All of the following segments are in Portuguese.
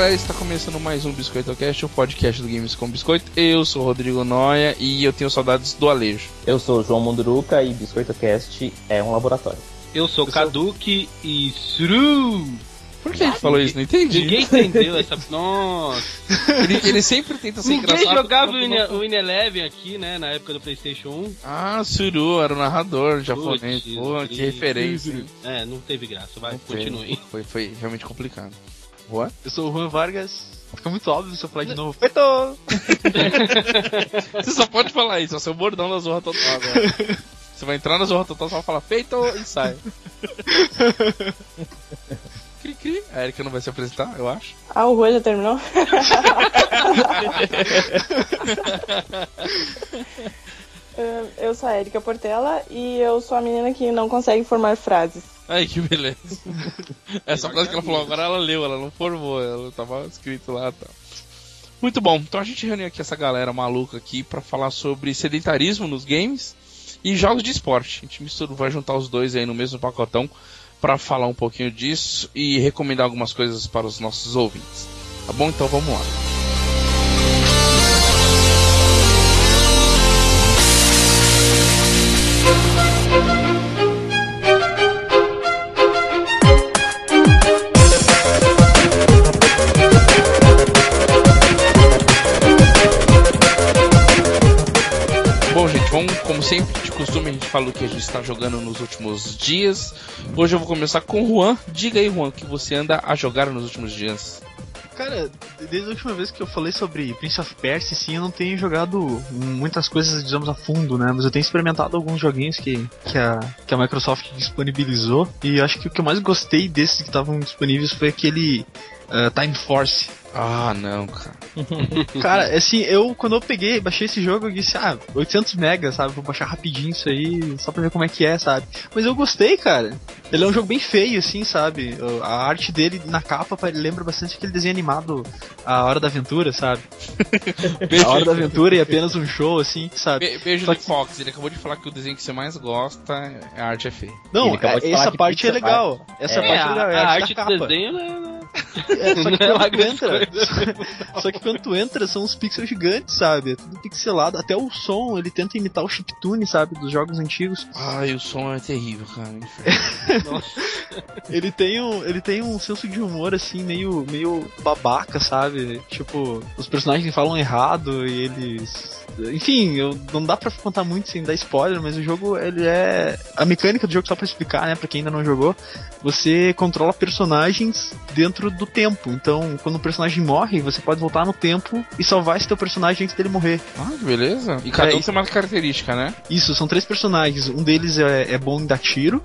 galera, está começando mais um Biscoito Cast, o podcast do Games com Biscoito. Eu sou o Rodrigo Noia e eu tenho saudades do Alejo. Eu sou o João Munduruca e Biscoito Cast é um laboratório. Eu sou Kaduki e Suru. Por que ele falou isso? Não entendi. Ninguém entendeu essa. Nossa. Ele, ele sempre tenta ser Ninguém engraçado. jogava o Win- o aqui, né? Na época do PlayStation 1. Ah, Suru, era o narrador japonês. Pô, que referência. É, não teve graça. Vai, Não continue. Foi, foi realmente complicado. What? Eu sou o Juan Vargas. Fica muito óbvio se eu falar de novo. Feito! Você só pode falar isso, é o seu bordão da Zorra Total agora. Você vai entrar na Zorra Total, você vai falar feito e sai. Cri, cri. A Erika não vai se apresentar, eu acho. Ah, o Rua já terminou? Eu sou a Erika Portela e eu sou a menina que não consegue formar frases. Ai, que beleza. Essa frase que ela falou agora, ela leu, ela não formou, ela tava escrito lá, tá. Muito bom, então a gente reuniu aqui essa galera maluca aqui pra falar sobre sedentarismo nos games e jogos de esporte. A gente mistura, vai juntar os dois aí no mesmo pacotão pra falar um pouquinho disso e recomendar algumas coisas para os nossos ouvintes. Tá bom? Então vamos lá. Bom, gente, vamos, como sempre, de costume, a gente fala o que a gente está jogando nos últimos dias. Hoje eu vou começar com o Juan. Diga aí, Juan, o que você anda a jogar nos últimos dias. Cara, desde a última vez que eu falei sobre Prince of Persia, sim, eu não tenho jogado muitas coisas, digamos, a fundo, né? Mas eu tenho experimentado alguns joguinhos que, que, a, que a Microsoft disponibilizou. E acho que o que eu mais gostei desses que estavam disponíveis foi aquele ah, Time Force. Ah, não, cara. Cara, assim, eu quando eu peguei, baixei esse jogo, eu disse, ah, 800 megas, sabe? Vou baixar rapidinho isso aí, só pra ver como é que é, sabe? Mas eu gostei, cara. Ele é um jogo bem feio, assim, sabe? A arte dele na capa lembra bastante aquele desenho animado A Hora da Aventura, sabe? A Hora da Aventura e apenas um show, assim, sabe? Be- beijo Só do que- Fox, ele acabou de falar que o desenho que você mais gosta é a arte é feia. Não, é- essa que parte é legal. Essa É, parte é a, legal, é a a arte do capa. desenho, né? É, só que Não é só que quando tu entra, são uns pixels gigantes, sabe? É tudo pixelado. Até o som, ele tenta imitar o chiptune, sabe? Dos jogos antigos. Ai, o som é terrível, cara. Ele tem um, ele tem um senso de humor assim meio meio babaca, sabe? Tipo, os personagens falam errado e eles enfim, eu, não dá pra contar muito sem dar spoiler, mas o jogo ele é a mecânica do jogo só pra explicar, né, para quem ainda não jogou, você controla personagens dentro do tempo. Então, quando um personagem morre, você pode voltar no tempo e salvar esse teu personagem antes dele morrer. Ah, que beleza. E cada É, um tem uma característica, né? Isso, são três personagens. Um deles é, é bom em dar tiro.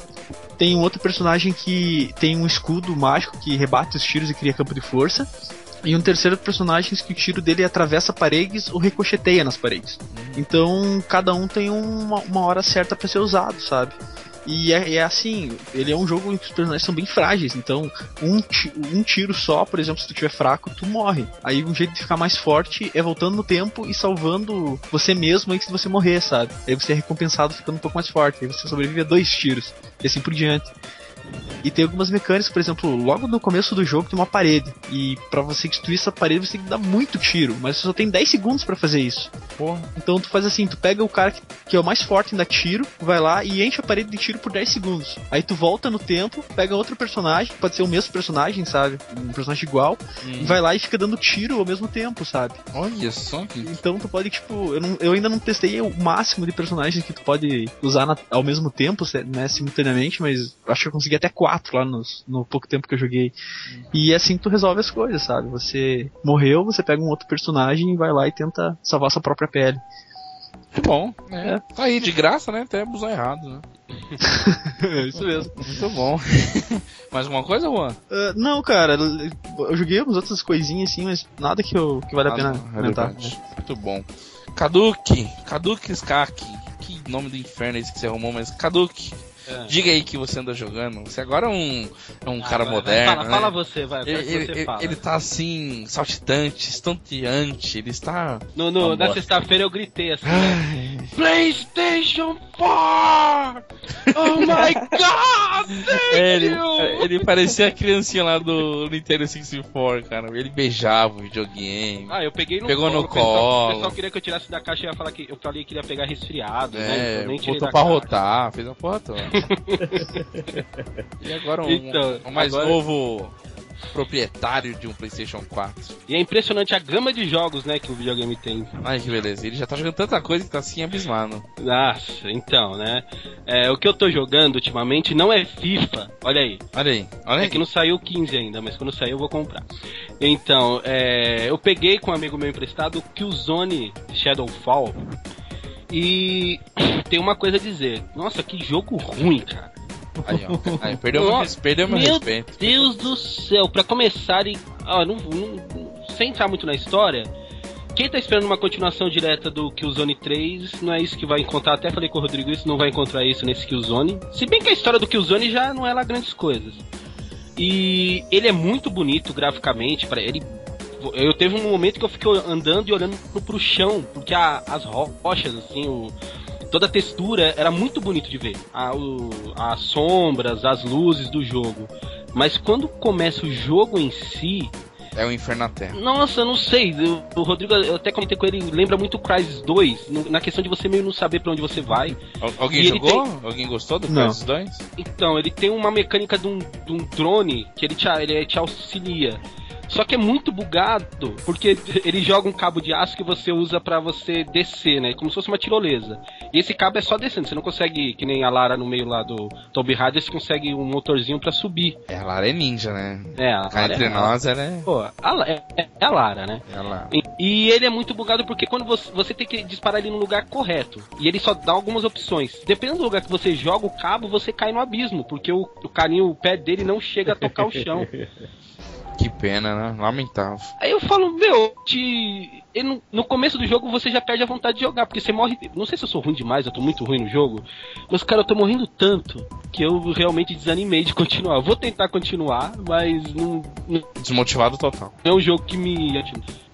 Tem um outro personagem que tem um escudo mágico que rebate os tiros e cria campo de força. E um terceiro personagem que o tiro dele atravessa paredes ou ricocheteia nas paredes. Então cada um tem uma, uma hora certa pra ser usado, sabe? E é, é assim, ele é um jogo em que os personagens são bem frágeis, então um, um tiro só, por exemplo, se tu tiver fraco, tu morre. Aí um jeito de ficar mais forte é voltando no tempo e salvando você mesmo antes de você morrer, sabe? Aí você é recompensado ficando um pouco mais forte, aí você sobrevive a dois tiros, e assim por diante. E tem algumas mecânicas, por exemplo, logo no começo do jogo tem uma parede. E pra você destruir essa parede você tem que dar muito tiro, mas você só tem 10 segundos pra fazer isso. Porra. Então tu faz assim, tu pega o cara que, que é o mais forte em dar tiro, vai lá e enche a parede de tiro por 10 segundos. Aí tu volta no tempo, pega outro personagem, pode ser o mesmo personagem, sabe? Um personagem igual, e vai lá e fica dando tiro ao mesmo tempo, sabe? Olha só que. Então tu pode, tipo, eu, não- eu ainda não testei o máximo de personagens que tu pode usar na- ao mesmo tempo, né, simultaneamente, mas acho que eu consegui até quatro lá nos- no pouco tempo que eu joguei. E é assim que tu resolve as coisas, sabe? Você morreu, você pega um outro personagem e vai lá e tenta salvar sua própria pele. Muito bom. É. Tá aí, de graça, né? Até abusar errado, né? É isso mesmo. Muito bom. Mais alguma coisa, Juan? Ah, não, cara, eu joguei umas outras coisinhas assim, mas nada que, eu, que vale a pena não, comentar. Muito bom. Kaduki, Kaduki Skaki. Que nome do inferno é esse que você arrumou, mas Kaduki. É. Diga aí que você anda jogando. Você agora é um, é um Ah, cara vai, vai, moderno. Fala, né? fala você, vai. Ele, ele, você fala. ele tá assim, saltitante, estonteante, ele está. No, no, Uma na sexta-feira eu gritei assim. Ai, PlayStation 4! Oh my god! É, ele, ele parecia a criancinha lá do Nintendo 64, cara. Ele beijava o videogame. Ah, eu peguei no Pegou colo. no o pessoal, colo. O pessoal queria que eu tirasse da caixa e ia falar que eu falei que ia pegar resfriado, né? É, Então eu nem tirei botou pra caixa. rotar, fez a porra toda. E agora um, Então, um mais agora- novo proprietário de um PlayStation 4. E é impressionante a gama de jogos, né, que o videogame tem. Ai que beleza, ele já tá jogando tanta coisa que tá assim abismado. Nossa, então, né? É, o que eu tô jogando ultimamente não é FIFA. Olha aí. Olha aí, olha aí. É que não saiu 15 ainda, mas quando sair eu vou comprar. Então, é, eu peguei com um amigo meu emprestado o Killzone Shadowfall. E tem uma coisa a dizer. Nossa, que jogo ruim, cara. Aí, ó. Aí, perdeu, meu, res- perdeu meu, meu respeito. Deus do céu, pra começar e. ó, não, não- sem entrar muito na história, quem tá esperando uma continuação direta do Killzone 3, não é isso que vai encontrar. Até falei com o Rodrigo isso, não vai encontrar isso nesse Killzone. Se bem que a história do Killzone já não é lá grandes coisas. E ele é muito bonito graficamente, para ele eu teve um momento que eu fiquei andando e olhando pro, pro chão, porque a- as rochas, assim, o, toda a textura era muito bonito de ver. A- o- as sombras, as luzes do jogo. Mas quando começa o jogo em si, É o Inferno na Terra. nossa, eu não sei. eu- o Rodrigo, eu até comentei com ele, lembra muito o Crysis 2, no- na questão de você meio não saber pra onde você vai. Al- Alguém E jogou? Alguém gostou do Não. Crysis 2? Então, ele tem uma mecânica de um, de um drone que ele te, ele te auxilia. Só que é muito bugado, porque ele joga um cabo de aço que você usa pra você descer, né? Como se fosse uma tirolesa. E esse cabo é só descendo, você não consegue, que nem a Lara no meio lá do Tomb Raider, você consegue um motorzinho pra subir. É, a Lara é ninja, né? É, a Lara entre é, nós, ela é. Pô, a é, é a Lara, né? Ela... E, e ele é muito bugado porque quando você, você tem que disparar ele no lugar correto. E ele só dá algumas opções. Dependendo do lugar que você joga o cabo, você cai no abismo, porque o, o carinho, o pé dele não chega a tocar o chão. Que pena, né? Lamentável. Aí eu falo, meu, te... e no, começo do jogo você já perde a vontade de jogar, porque você morre. Não sei se eu sou ruim demais, eu tô muito ruim no jogo, mas cara, eu tô morrendo tanto que eu realmente desanimei de continuar. Eu vou tentar continuar, mas não, não Desmotivado total. é um jogo que me.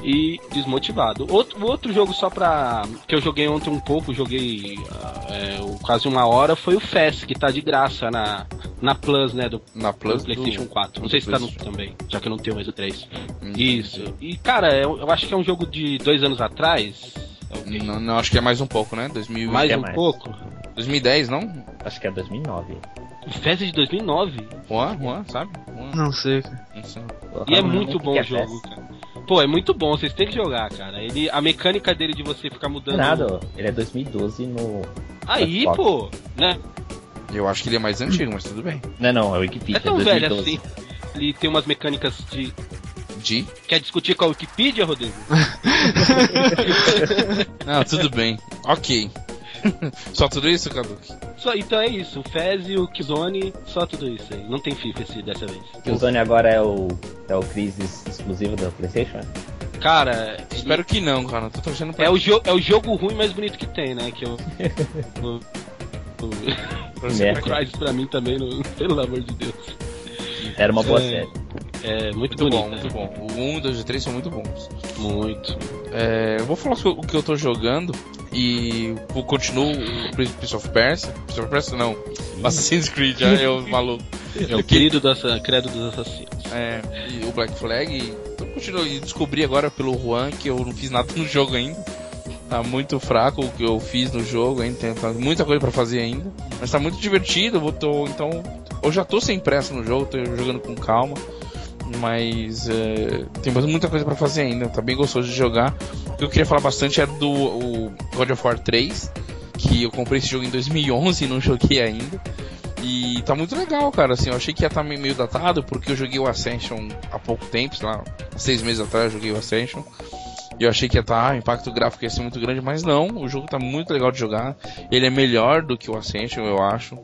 E desmotivado. Outro, outro jogo só pra. que eu joguei ontem um pouco, joguei ah, é, quase uma hora, foi o FES, que tá de graça na, na Plus, né? Do, Na Plus do PlayStation do- 4. Não sei se tá no também, já que eu não tenho mais o 3. Hum. Isso. E cara, eu, eu acho que é um jogo de dois anos atrás. talvez. Não, não, acho que é mais um pouco, né? 2000... Mais é um mais. pouco. 2010, não? Acho que é 2009. O FES é de 2009. Juan, Juan, sabe? Juan, Não sei, cara. não sei. E é muito bom que o é jogo, cara. Pô, é muito bom, vocês têm que jogar, cara. Ele, a mecânica dele de você ficar mudando. Nada, ele é 2012 no. Aí, Xbox. pô, né? Eu acho que ele é mais antigo, mas tudo bem. Não, não, é o Wikipedia. É tão 2012. velho assim. Ele tem umas mecânicas de. De? Quer discutir com a Wikipedia, Rodrigo? Não, tudo bem. Ok. Só tudo isso, Kaduki? Só, então é isso, o Fez e o Kizone, só tudo isso aí. Não tem FIFA esse, dessa vez. Sony agora é o. É o Crisis exclusivo da PlayStation? Cara, Espero que não, cara. Tô torcendo pra é o, jo é o jogo ruim mais bonito que tem, né? Que eu. o, o, Crysis pra mim também, não, pelo amor de Deus. Era uma boa É. série. É muito, Muito bonito. bom, muito bom. O 1, 2 e 3 são muito bons. Muito. É, eu vou falar o que eu tô jogando e continuo o Prince of Persia. Prince of Persia não. Assassin's Creed, já eu maluco. É o querido do assa- credo dos assassinos. É, e o Black Flag. E eu continuo e descobri agora pelo Juan que eu não fiz nada no jogo ainda. Tá muito fraco o que eu fiz no jogo ainda, tem muita coisa pra fazer ainda. Mas tá muito divertido, eu vou tô, então eu já tô sem pressa no jogo, tô jogando com calma. Mas é, tem muita coisa pra fazer ainda, tá bem gostoso de jogar. O que eu queria falar bastante era do God of War 3, que eu comprei esse jogo em 2011 e não joguei ainda. E tá muito legal, cara. Assim, eu achei que ia estar meio datado, porque eu joguei o Ascension há pouco tempo, sei lá, seis meses atrás eu joguei o Ascension. E eu achei que ia estar, o impacto gráfico ia ser muito grande, mas não, o jogo tá muito legal de jogar. Ele é melhor do que o Ascension, eu acho.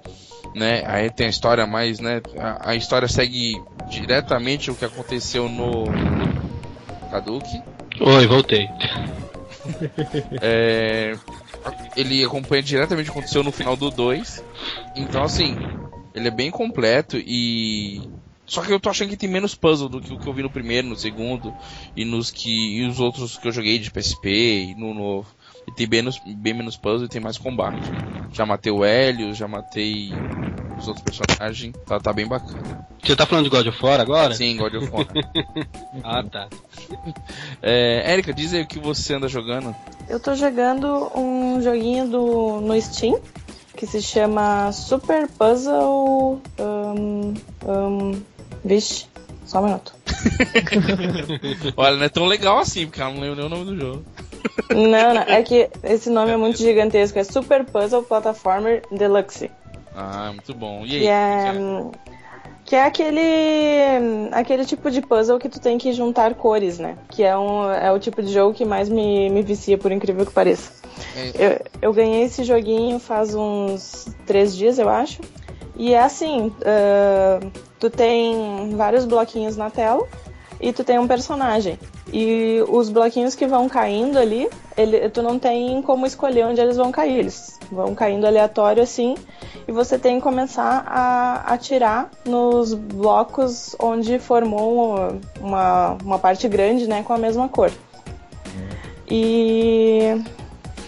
Né? Aí tem a história mais, né? A, a história segue diretamente o que aconteceu no Kaduki. Oi, voltei. É, ele acompanha diretamente o que aconteceu no final do 2. Então, assim, ele é bem completo e. Só que eu tô achando que tem menos puzzle do que o que eu vi no primeiro, no segundo e nos que e os outros que eu joguei de PSP e no novo. E tem bem menos, bem menos puzzle e tem mais combate. Já matei o Helios, já matei os outros personagens. Tá, tá bem bacana. Você tá falando de God of War agora? Sim, God of War. Ah, tá. é, Erika, diz aí o que você anda jogando. Eu tô jogando um joguinho do, no Steam que se chama Super Puzzle. Um, um, vixe, só um minuto. Olha, não é tão legal assim, porque ela não lembra nem o nome do jogo. Não, não, é que esse nome é muito gigantesco. É Super Puzzle Platformer Deluxe. Ah, muito bom. E aí? Que é, que é aquele, aquele tipo de puzzle que tu tem que juntar cores, né? Que é, um, é o tipo de jogo que mais me, me vicia, por incrível que pareça. É. Eu, eu ganhei esse joguinho faz uns três dias, eu acho. E é assim, ah, tu tem vários bloquinhos na tela e tu tem um personagem. E os bloquinhos que vão caindo ali, ele, tu não tem como escolher onde eles vão cair. Eles vão caindo aleatório assim. E você tem que começar a atirar nos blocos onde formou uma, uma parte grande, né, com a mesma cor. E,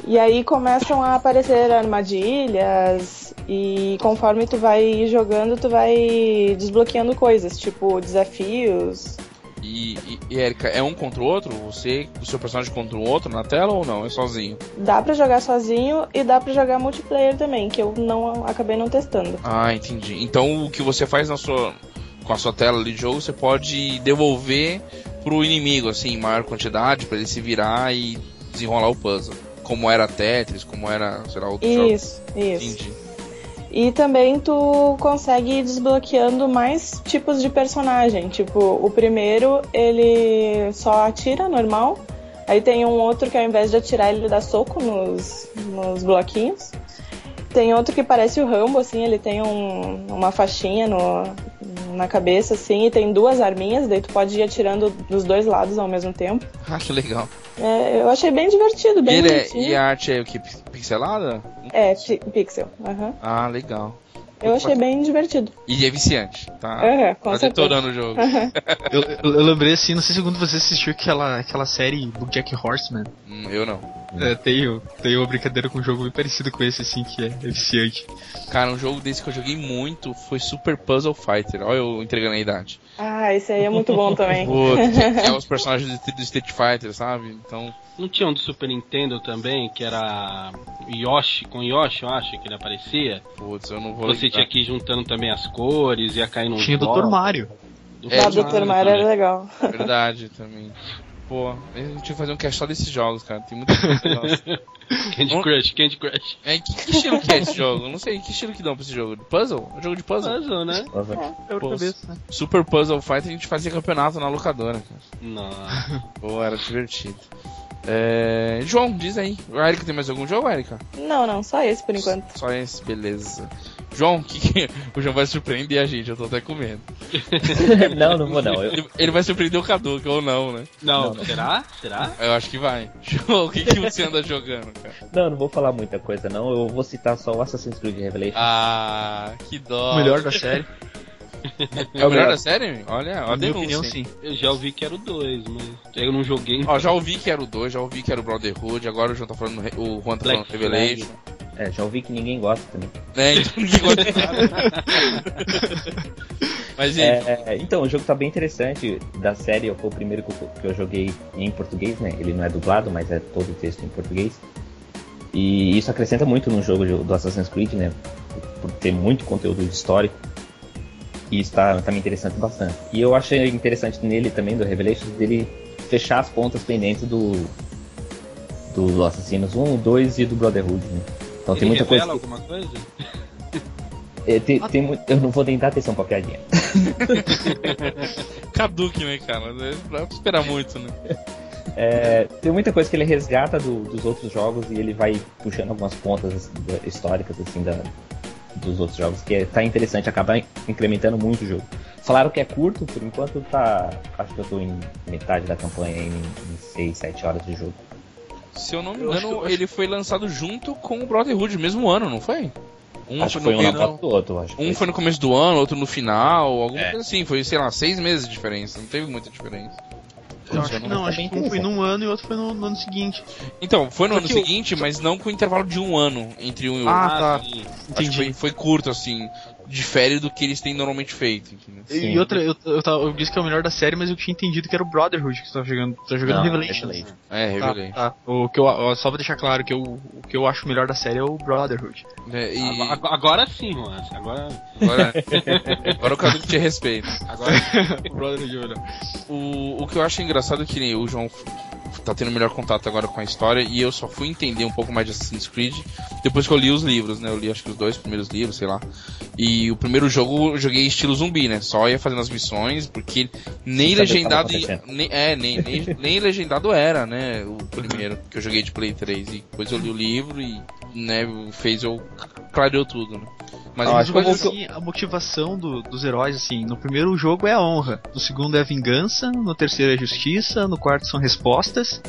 e aí começam a aparecer armadilhas e conforme tu vai jogando, tu vai desbloqueando coisas, tipo desafios. E, e, e Erika, é um contra o outro? Você, o seu personagem contra o outro na tela ou não? É sozinho? Dá pra jogar sozinho e dá pra jogar multiplayer também, que eu não acabei não testando. Ah, entendi. Então o que você faz na sua com a sua tela de jogo, você pode devolver pro inimigo assim, em maior quantidade para ele se virar e desenrolar o puzzle. Como era Tetris, como era, sei lá, jogos. Isso, isso. Entendi. E também tu consegue ir desbloqueando mais tipos de personagem. Tipo, o primeiro ele só atira normal. Aí tem um outro que ao invés de atirar ele dá soco nos, nos bloquinhos. Tem outro que parece o Rambo, assim, ele tem um- uma faixinha no, na cabeça, assim, e tem duas arminhas, daí tu pode ir atirando dos dois lados ao mesmo tempo. Ah, que legal. É, eu achei bem divertido, E, bem ele é- e a arte é o que? Pixelada? É, pi- pixel. aham. Ah, legal. Eu achei bem divertido. E é viciante, tá? Aham, com tá detonando o jogo. Eu, eu, eu lembrei assim, não sei se vocês assistiu aquela, aquela série Bojack Horseman. Hum, eu não. É, tem, tem uma brincadeira com um jogo bem parecido com esse, assim, que é, é viciante. Cara, um jogo desse que eu joguei muito foi Super Puzzle Fighter. Olha eu entregando a idade. Ah, esse aí é muito bom também. É os personagens do, do Street Fighter, sabe? Então, Não tinha um do Super Nintendo também, que era Yoshi, com Yoshi, eu acho que ele aparecia. putz, eu não vou Você lembrar. tinha que ir juntando também as cores, ia cair no Tinha o Dr. Mario. É, Ah, Dr. Mario era legal. Verdade também. Pô, a gente tinha que fazer um cast só desses jogos, cara. Tem muita coisa. Candy Crush, Candy Crush. É, que, que estilo que é esse jogo? Eu não sei, que estilo que dão pra esse jogo? Puzzle? É um jogo de puzzle? Puzzle, né? É Pô, cabeça, né? Super Puzzle Fighter a gente fazia campeonato na locadora, cara. Não. Pô, era divertido. É... João, diz aí. A Erika tem mais algum jogo, Erika? Não, não, só esse por enquanto. Só esse, beleza. João, que, que- o João vai surpreender a gente, eu tô até com medo. não, não vou não. Eu, Ele, vai surpreender o Cadu, ou não, né? Não, Não. será? Será? Eu acho que vai. João, o que, que você anda jogando, cara? não, não vou falar muita coisa não. Eu vou citar só o Assassin's Creed Revelation. Ah, que dó. O melhor da série. É o melhor da série? Olha, Na olha a minha denúncia. opinião, sim. Eu já ouvi que era o 2, mas eu não joguei. Ó, já ouvi que era o 2, já ouvi que era o Brotherhood, agora o João tá falando, o Juan tá falando Revelation. É, já ouvi que ninguém gosta também. Né, então ninguém gosta de nada. Mas? É, é, então, o jogo tá bem interessante. Da série, foi o primeiro que eu, que eu joguei em português, né? Ele não é dublado, mas é todo o texto em português. E isso acrescenta muito no jogo do Assassin's Creed, né? Por ter muito conteúdo histórico. E isso tá, tá me interessando bastante. E eu achei interessante nele também, do Revelations, dele fechar as pontas pendentes do. Do Assassinos 1, 2 e do Brotherhood, né? Então Ele tem muita coisa. que- alguma coisa? é, tem, eu não vou nem dar atenção pra piadinha. Caduque, né, cara? Dá pra esperar muito, né? É, tem muita coisa que ele resgata do- dos outros jogos e ele vai puxando algumas pontas assim, históricas assim da, dos outros jogos, que é, tá interessante, acaba in- incrementando muito o jogo. Falaram que é curto, por enquanto tá. Acho que eu tô em metade da campanha aí, em 6, 7 horas de jogo. Se eu não me Eu engano, eu acho- ele foi lançado junto com o Brotherhood, mesmo ano, não foi? Um acho foi foi no um na meio foto do outro, acho Um foi no começo do ano, outro no final, alguma É. coisa assim. Foi, sei lá, seis meses de diferença. Não teve muita diferença. Eu acho que não, acho que um foi num ano e outro foi no, no ano seguinte. Então, foi no ano Porque o- seguinte, mas não com intervalo de um ano entre um e outro. Ah, tá. sim. Acho que Entendi. foi, foi curto, assim. Difere do que eles têm normalmente feito? Sim. E outra, eu, eu, tava- eu disse que é o melhor da série, mas eu tinha entendido que era o Brotherhood que você tava jogando. Você tá jogando Não, Revelation. Revelation. É, Tá, revelei. tá. O que eu, só pra deixar claro que eu, o que eu acho melhor da série é o Brotherhood. É, e Agora, agora sim, Juan. Agora. agora, agora o Cadu te respeita. Agora. o Brotherhood é melhor. O, o que eu acho engraçado é que nem o João tá tendo melhor contato agora com a história e eu só fui entender um pouco mais de Assassin's Creed depois que eu li os livros, né? Eu li acho que os dois primeiros livros, sei lá. E o primeiro jogo eu joguei estilo zumbi, né? Só ia fazendo as missões, porque nem que legendado. nem, é, nem, nem, nem legendado era, né? O primeiro que eu joguei de Play 3. E depois eu li o livro e, né, fez eu. Clareou tudo, né? Mas Ah, que assim, a motivação do- dos heróis, assim, no primeiro jogo é a honra, no segundo é a vingança, no terceiro é a justiça, no quarto são respostas,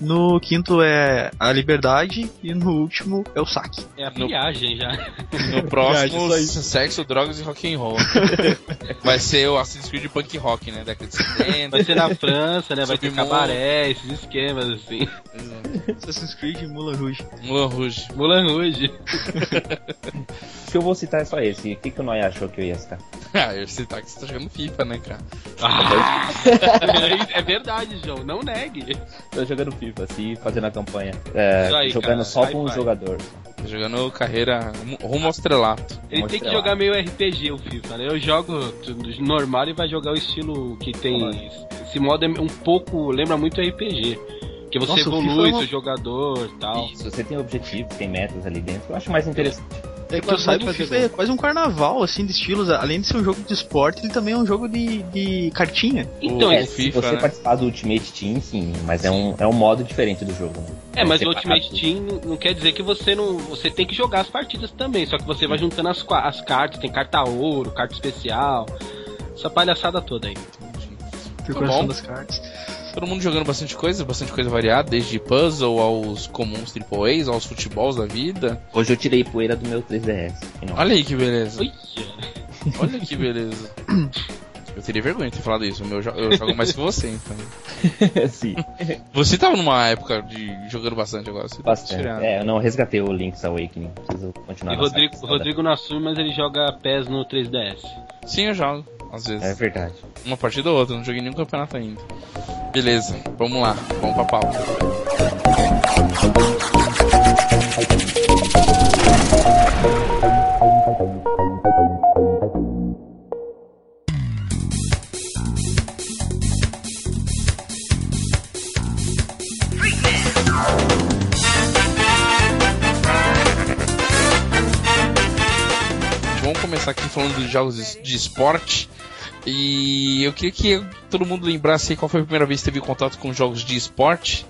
no quinto é a liberdade e no último é o saque. É a pilhagem já. No próximo, sexo, drogas e rock and roll. Vai ser o Assassin's Creed punk rock, né? Década de 70. Vai ser na França, né? Vai ter cabaré, esses esquemas assim. Assassin's Creed e Mulan Rouge. Moulin Rouge. Mulan Rouge. O que eu vou citar é só esse. O que, que o Noia achou que eu ia citar? Ah, eu sei tá que você tá jogando FIFA, né, cara? Ah, é verdade, João. Não negue. Tô jogando FIFA, assim, fazendo a campanha. É, aí, jogando cara. só com um jogador. Jogando carreira rumo- ao estrelato. Ele tem que jogar meio RPG o FIFA, né? Eu jogo normal e vai jogar o estilo que tem. Esse modo é um pouco. lembra muito RPG. Que você Nossa, evolui é uma- seu jogador e tal. Isso, você tem objetivos, tem metas ali dentro. Eu acho mais interessante. É que eu saiba, o FIFA é quase um carnaval, assim, de estilos. Além de ser um jogo de esporte, ele também é um jogo de, de cartinha. Então, É, se FIFA, você né? participar do Ultimate Team, sim, mas é um, é um modo diferente do jogo. né? é, mas o. Ultimate Team não- quer dizer que você não. Você tem que jogar as partidas também, só que você vai juntando as, as cartas, tem carta ouro, carta especial. Essa palhaçada toda aí. Decoração bom. das cartas. Todo mundo jogando bastante coisa, bastante coisa variada, desde puzzle aos comuns AAAs, aos futebols da vida. Hoje eu tirei poeira do meu 3DS. Não. Olha aí que beleza. Olha. Olha que beleza. Eu teria vergonha de ter falado isso. o meu jo- Eu jogo mais que você, então. sim, Você tava numa época de jogando bastante agora. Você tá bastante. tirando. É, eu não resgatei o Link's Awakening. Preciso continuar E Rodrigo. Rodrigo não assume, mas ele joga PES no 3DS. Sim, eu jogo. Às vezes. É verdade. Uma partida ou outra, não joguei nenhum campeonato ainda. Beleza, vamos lá, vamos pra pauta. Vamos começar aqui falando dos jogos de esporte. E eu queria que todo mundo lembrasse qual foi a primeira vez que teve contato com jogos de esporte.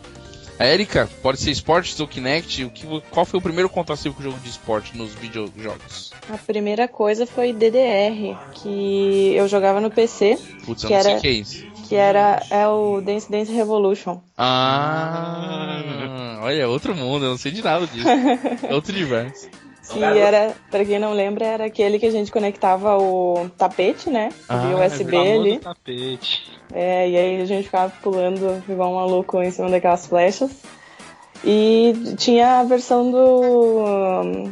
A Erika, pode ser esportes ou Kinect, o que, qual foi o primeiro contato com o jogo de esporte nos videojogos? A primeira coisa foi DDR, que eu jogava no PC, Putz, eu Que não sei era- o que é isso. que era é o Dance Dance Revolution. Ah, olha, outro mundo, eu não sei de nada disso. É outro universo. Que era, pra quem não lembra, era aquele que a gente conectava o tapete, né? Ah, via é USB Famoso ali. tapete. É, e aí a gente ficava pulando igual um maluco em cima daquelas flechas. E tinha a versão do.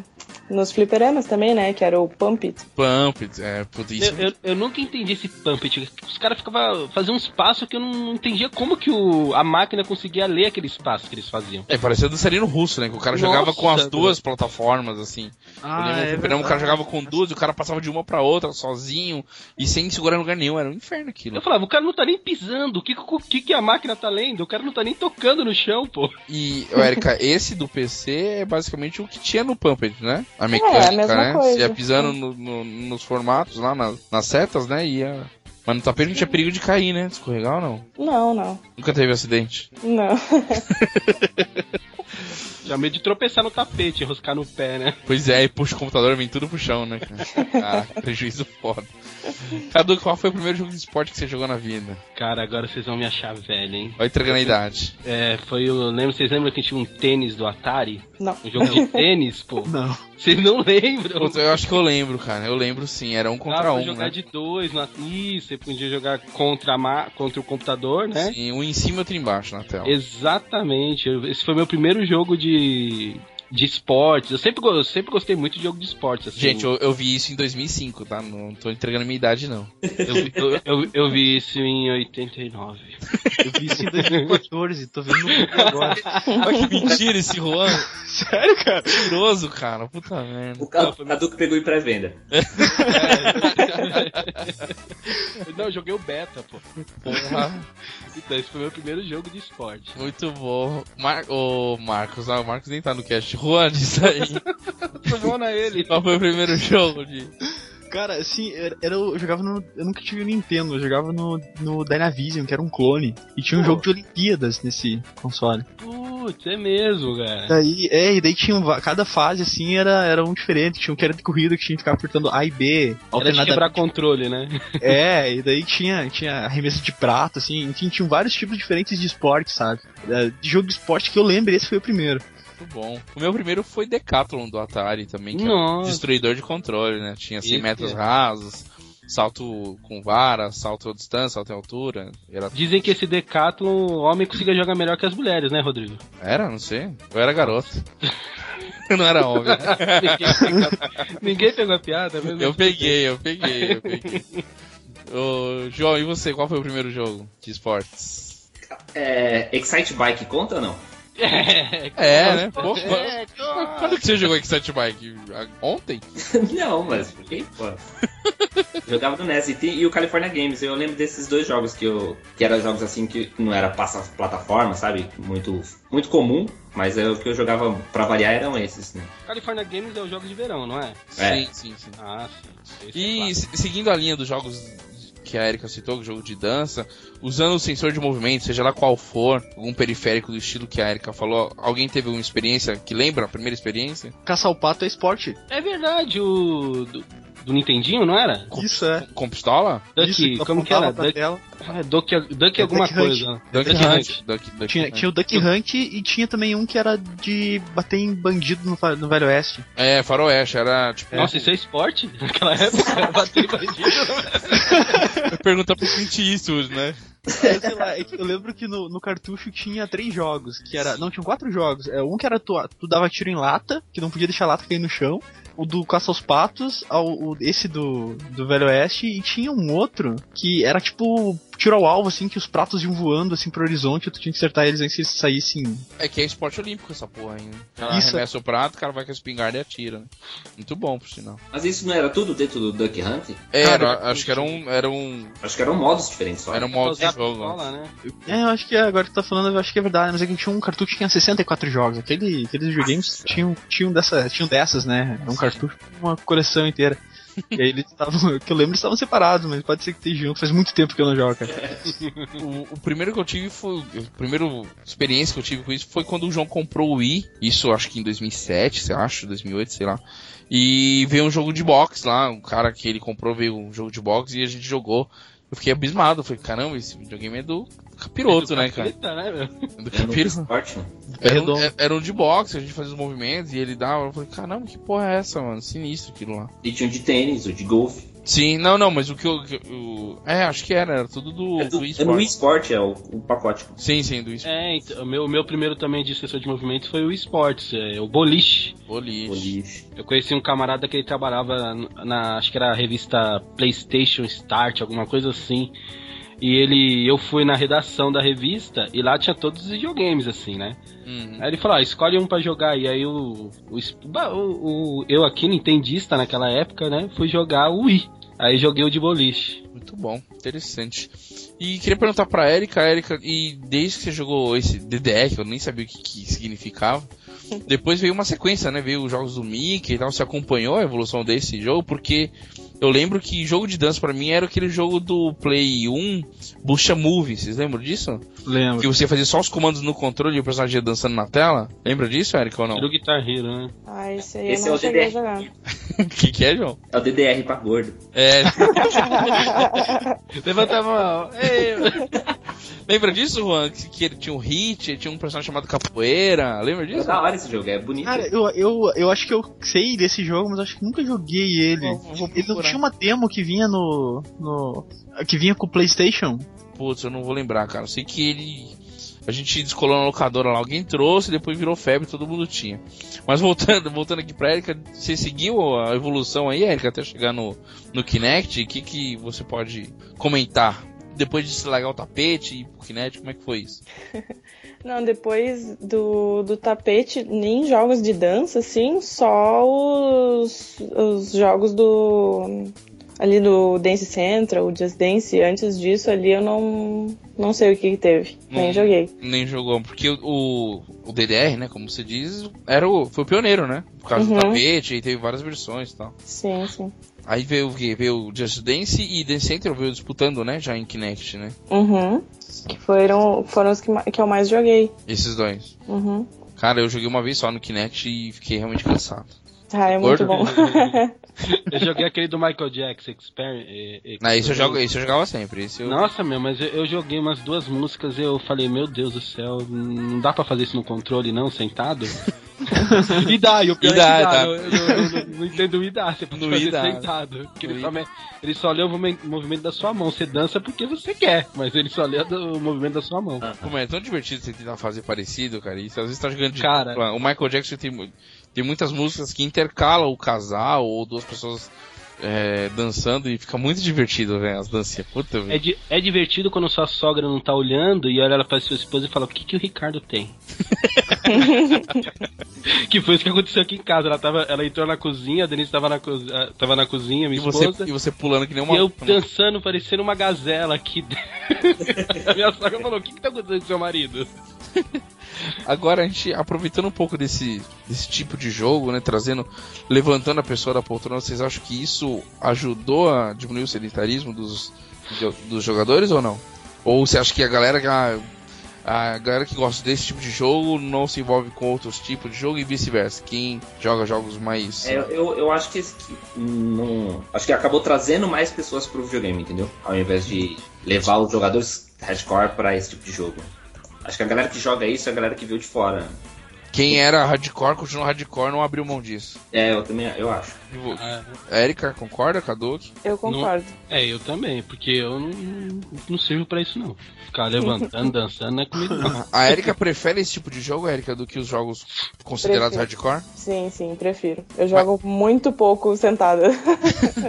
Nos fliperamas também, né? Que era o Pump It. Pump, é, putz, isso Eu, eu, eu nunca entendi esse pump. it. Os caras ficavam faziam um espaço que eu não entendia como que o, a máquina conseguia ler aquele espaço que eles faziam. É, parecia dançarino russo, né? Que o cara Nossa, jogava com as Deus. duas plataformas, assim. Ah, eu lembro fliperama, o cara jogava com duas e o cara passava de uma pra outra sozinho e sem segurar em lugar nenhum. Era um inferno aquilo. Eu falava, o cara não tá nem pisando, o que, o que, que a máquina tá lendo? O cara não tá nem tocando no chão, pô. E, Erika, esse do PC é basicamente o que tinha no Pumped, né? A É, a mecânica, mesma né? coisa. Você ia pisando no- no- nos formatos lá, na- nas setas, né? Ia... Mas no tapete não tinha perigo de cair, né? De Escorregar ou não? Não, não. Nunca teve acidente. Não. Já medo de tropeçar no tapete, enroscar no pé, né? Pois é, e puxa o computador, vem tudo pro chão, né, cara? Caraca, prejuízo foda. Cadu, qual foi o primeiro jogo de esporte que você jogou na vida? Cara, agora vocês vão me achar velho, hein? Vai entregando a idade. É, foi o. Lembra, vocês lembram que tinha um tênis do Atari? Não. Um jogo de tênis, pô? Não. Vocês não lembram? Eu acho que eu lembro, cara. Eu lembro sim, era um contra pra um, jogar né? de dois, na... isso, você podia jogar contra, a ma... contra o computador, né? Sim, um em cima e outro embaixo na tela. Exatamente. Esse foi meu primeiro jogo de, de esportes. Eu sempre, eu sempre gostei muito de jogo de esportes. Assim. Gente, eu, eu vi isso em 2005, tá? Não tô entregando minha idade, não. eu, vi- eu, eu, eu vi isso em 89. Eu vi isso em 2014, tô vendo agora. Olha que mentira esse Juan. Sério, cara? Mentiroso, cara. Puta merda. O Cadu que pegou em pré-venda. Não, eu joguei o beta, pô. Porra. Então, esse foi meu primeiro jogo de esporte. Muito bom. Mar... Ô, Marcos, ah, o Marcos nem tá no cast. Juan, diz aí. Tomou ele. Qual foi o primeiro jogo de. Cara, assim, era, era- eu jogava no. Eu nunca tive o Nintendo, eu jogava no, no Dynavision, que era um clone. E tinha um Pô. jogo de Olimpíadas nesse console. Putz, é mesmo, cara. Daí, é, e daí tinha um cada fase assim era, era um diferente. Tinha um que era de corrida que tinha que ficar apertando A e B, Era de quebrar controle, né? É, e daí tinha, tinha arremesso de prato, assim, enfim, tinha vários tipos diferentes de esporte, sabe? É, De jogo de esporte que eu lembro, esse foi o primeiro. Muito bom. O meu primeiro foi Decathlon do Atari também, que era um Nossa. destruidor de controle, né? Tinha 100 Esse metros é. rasos, salto com vara, salto à distância, salto em altura. Era, Dizem que esse Decathlon, o homem conseguia jogar melhor que as mulheres, né, Rodrigo? era não sei. Eu era garoto. Eu não era homem. Ninguém pegou, ninguém pegou a piada mesmo. Eu peguei, eu peguei, eu peguei. Ô, João, e você? Qual foi o primeiro jogo de esportes? É, Excite Bike conta ou não? É, É, né? Pô, é, quando que você jogou Excite Bike? Ontem? não, mas fiquei fora. Jogava no NES e, tem- e o California Games. Eu lembro desses dois jogos que eu. que eram jogos assim que não era passa plataforma, sabe? Muito, muito comum. Mas é, o que eu jogava pra variar eram esses, né? California Games é o jogo de verão, não é? É. Sim, sim, sim. Ah, sim. É E clássico. se- seguindo a linha dos jogos que a Erika citou, jogo de dança, usando o sensor de movimento, seja lá qual for, algum periférico do estilo que a Erika falou, alguém teve uma experiência que lembra a primeira experiência? Caçar o pato é esporte. É verdade, o. Do, Nintendinho, não era? Isso é. Com pistola? Duck, Isso, como que era? Duck, tela. é, Duck, Duck É alguma Duck Hunt. coisa. Duck, Duck Hunt. Hunt. Duck, Duck Tinha, Hunt. tinha o Duck Hunt e tinha também um que era de bater em bandido no, no Velho Oeste. É, faroeste, era tipo... Nossa, isso é esporte? Naquela época, bater bandido. Pergunta pro Clint Eastwood, né? É, sei lá, é que eu lembro que no, no cartucho tinha três jogos, que era. Não, tinham quatro jogos. É, um que era tu, tu dava tiro em lata, que não podia deixar a lata cair no chão. O do Caça aos Patos, ao, o- esse do, do Velho Oeste, e tinha um outro que era tipo tiro ao alvo, assim, que os pratos iam voando assim pro horizonte tu tinha que acertar eles antes que eles saíssem. É que é esporte olímpico essa porra aí, né? Ela Isso. arremessa o prato, o cara vai com a espingarda e atira, né? Muito bom, por sinal. Mas isso não era tudo dentro do Duck Hunt? Era, Cara, acho que era um... Era um, Acho que eram modos diferentes só. era um modo de jogo. pistola, né? É, eu acho que agora que tu tá falando, eu acho que é verdade, mas é que tinha um cartucho que tinha 64 jogos. Aquele, aqueles videogames tinham, tinham, dessa, tinham dessas, né? Era um cartucho com uma coleção inteira. E aí eles estavam, que eu lembro, estavam separados, mas pode ser que esteja junto. Faz muito tempo que eu não jogo, cara. O, o primeiro que eu tive foi. A primeira experiência que eu tive com isso foi quando o João comprou o Wii. Isso acho que em 2007, você acha? 2008, sei lá. E veio um jogo de boxe lá. Um cara que ele comprou veio um jogo de boxe e a gente jogou. Eu fiquei abismado. Falei, caramba, esse videogame é do capiroto, né, cara? Capeta, né, meu? Do Era no capiroto. esporte, né? Era um, redondo. era- um de boxe, a gente fazia os movimentos e ele dava. Eu falei, caramba, que porra é essa, mano? Sinistro aquilo lá. E tinha o de tênis, o de golfe. Sim, não, não, mas o que eu. eu- é, acho que era, era tudo do, É, do, do é no é o, o pacote. Sim, sim, do eSport. É, então, o meu, o meu primeiro também de sensor de movimento foi o esportes, é, o boliche. Boliche. Boliche. Eu conheci um camarada que ele trabalhava na, acho que era a revista PlayStation Start, alguma coisa assim. E ele, eu fui na redação da revista e lá tinha todos os videogames assim, né? Uhum. Aí ele falou, ah, escolhe um pra jogar. E aí o, o, o- o- eu aqui, nintendista naquela época, né, fui jogar o Wii. Aí joguei o de boliche. Muito bom, interessante. E queria perguntar pra Erika, Erika, e desde que você jogou esse DDR, que eu nem sabia o que, que significava, depois veio uma sequência, né? Veio os jogos do Mickey e tal, você acompanhou a evolução desse jogo, porque eu lembro que jogo de dança pra mim era aquele jogo do Play 1, Bucha Movie, vocês lembram disso? Que Lembro. você fazia só os comandos no controle e o personagem ia dançando na tela? Lembra disso, Eric, ou não? Era o Guitar Hero, né? Ah, esse aí Esse eu não é o cheguei a DD. jogar. O que, que é, João? É o DDR pra gordo. É. Levanta a mão. Lembra disso, Juan? Que, que ele tinha um hit, tinha um personagem chamado Capoeira. Lembra É disso? da hora esse jogo, é bonito. Cara, eu, eu, eu acho que eu sei desse jogo, mas acho que nunca joguei ele. Vou- vou ele não tinha uma demo que vinha no. no que vinha com o PlayStation? Putz, eu não vou lembrar, cara. Eu sei que ele. A gente descolou na locadora lá, alguém trouxe, depois virou febre, todo mundo tinha. Mas voltando, voltando aqui pra Erika, você seguiu a evolução aí, Erika, até chegar no, no Kinect? O que, que você pode comentar? Depois de se largar o tapete e pro Kinect, como é que foi isso? Não, depois do, do tapete, nem jogos de dança, assim, só os, os jogos do. Ali do Dance Central, o Just Dance, antes disso ali eu não, não sei o que, que teve. Nem Não. joguei. Nem jogou, porque o, o, DDR, né, como você diz, era o, foi o pioneiro, né? Por causa do Uhum. tapete, e teve várias versões e tal. Sim, sim. Aí veio o quê? Veio o Just Dance e Dance Central veio disputando, né, já em Kinect, né? Uhum. Que foram, foram os que, que eu mais joguei. Esses dois. Uhum. Cara, eu joguei uma vez só no Kinect e fiquei realmente cansado. Ah, é muito bom. Eu joguei aquele do Michael Jackson, eh, Não, esse eu, jogo, esse eu jogava sempre. Esse eu... Nossa, meu, mas eu, eu joguei umas duas músicas e eu falei, meu Deus do céu, não dá pra fazer isso no controle não, sentado? e dá, e o pior E dá, é que dá, dá. Eu, eu- eu não- não entendo o e dá, você pode No fazer sentado. Porque ele, só, ele só lê o movimento, da sua mão, você dança porque você quer, mas ele só lê o movimento da sua mão. Como é tão divertido você tentar fazer parecido, cara. E às vezes tá jogando de Cara. dupla. O Michael Jackson tem, mu- tem muitas músicas que intercalam o casal ou duas pessoas é, dançando e fica muito divertido, velho, as dancinhas. Puta, É, di- é divertido quando sua sogra não tá olhando e olha ela pra sua esposa e fala: O que, que o Ricardo tem? que foi isso que aconteceu aqui em casa. Ela, tava, ela entrou na cozinha, a Denise tava na, ah, tava na cozinha, E minha você, esposa. e você pulando que nem uma. E eu dançando, parecendo uma gazela aqui. a minha sogra falou: O que, que tá acontecendo com seu marido? Agora a gente aproveitando um pouco desse, desse tipo de jogo, né? Trazendo, levantando a pessoa da poltrona, vocês acham que isso ajudou a diminuir o sedentarismo dos, dos jogadores ou não? Ou você acha que a galera que a, a galera que gosta desse tipo de jogo não se envolve com outros tipos de jogo e vice-versa? Quem joga jogos mais. É, eu, eu acho que, que não. Acho que acabou trazendo mais pessoas pro videogame, entendeu? Ao invés de levar os jogadores hardcore pra esse tipo de jogo. Acho que a galera que joga isso é a galera que veio de fora. Quem era hardcore, continuou hardcore, não abriu mão disso. É, eu também eu acho. E vo- A Erika, concorda, Kaduki? Eu concordo. É, eu também, porque eu não, não sirvo pra isso não. Ficar levantando, dançando não é comigo não. A Erika prefere esse tipo de jogo, Erika, do que os jogos considerados Prefiro. hardcore? Sim, sim, prefiro. Eu jogo muito pouco sentada.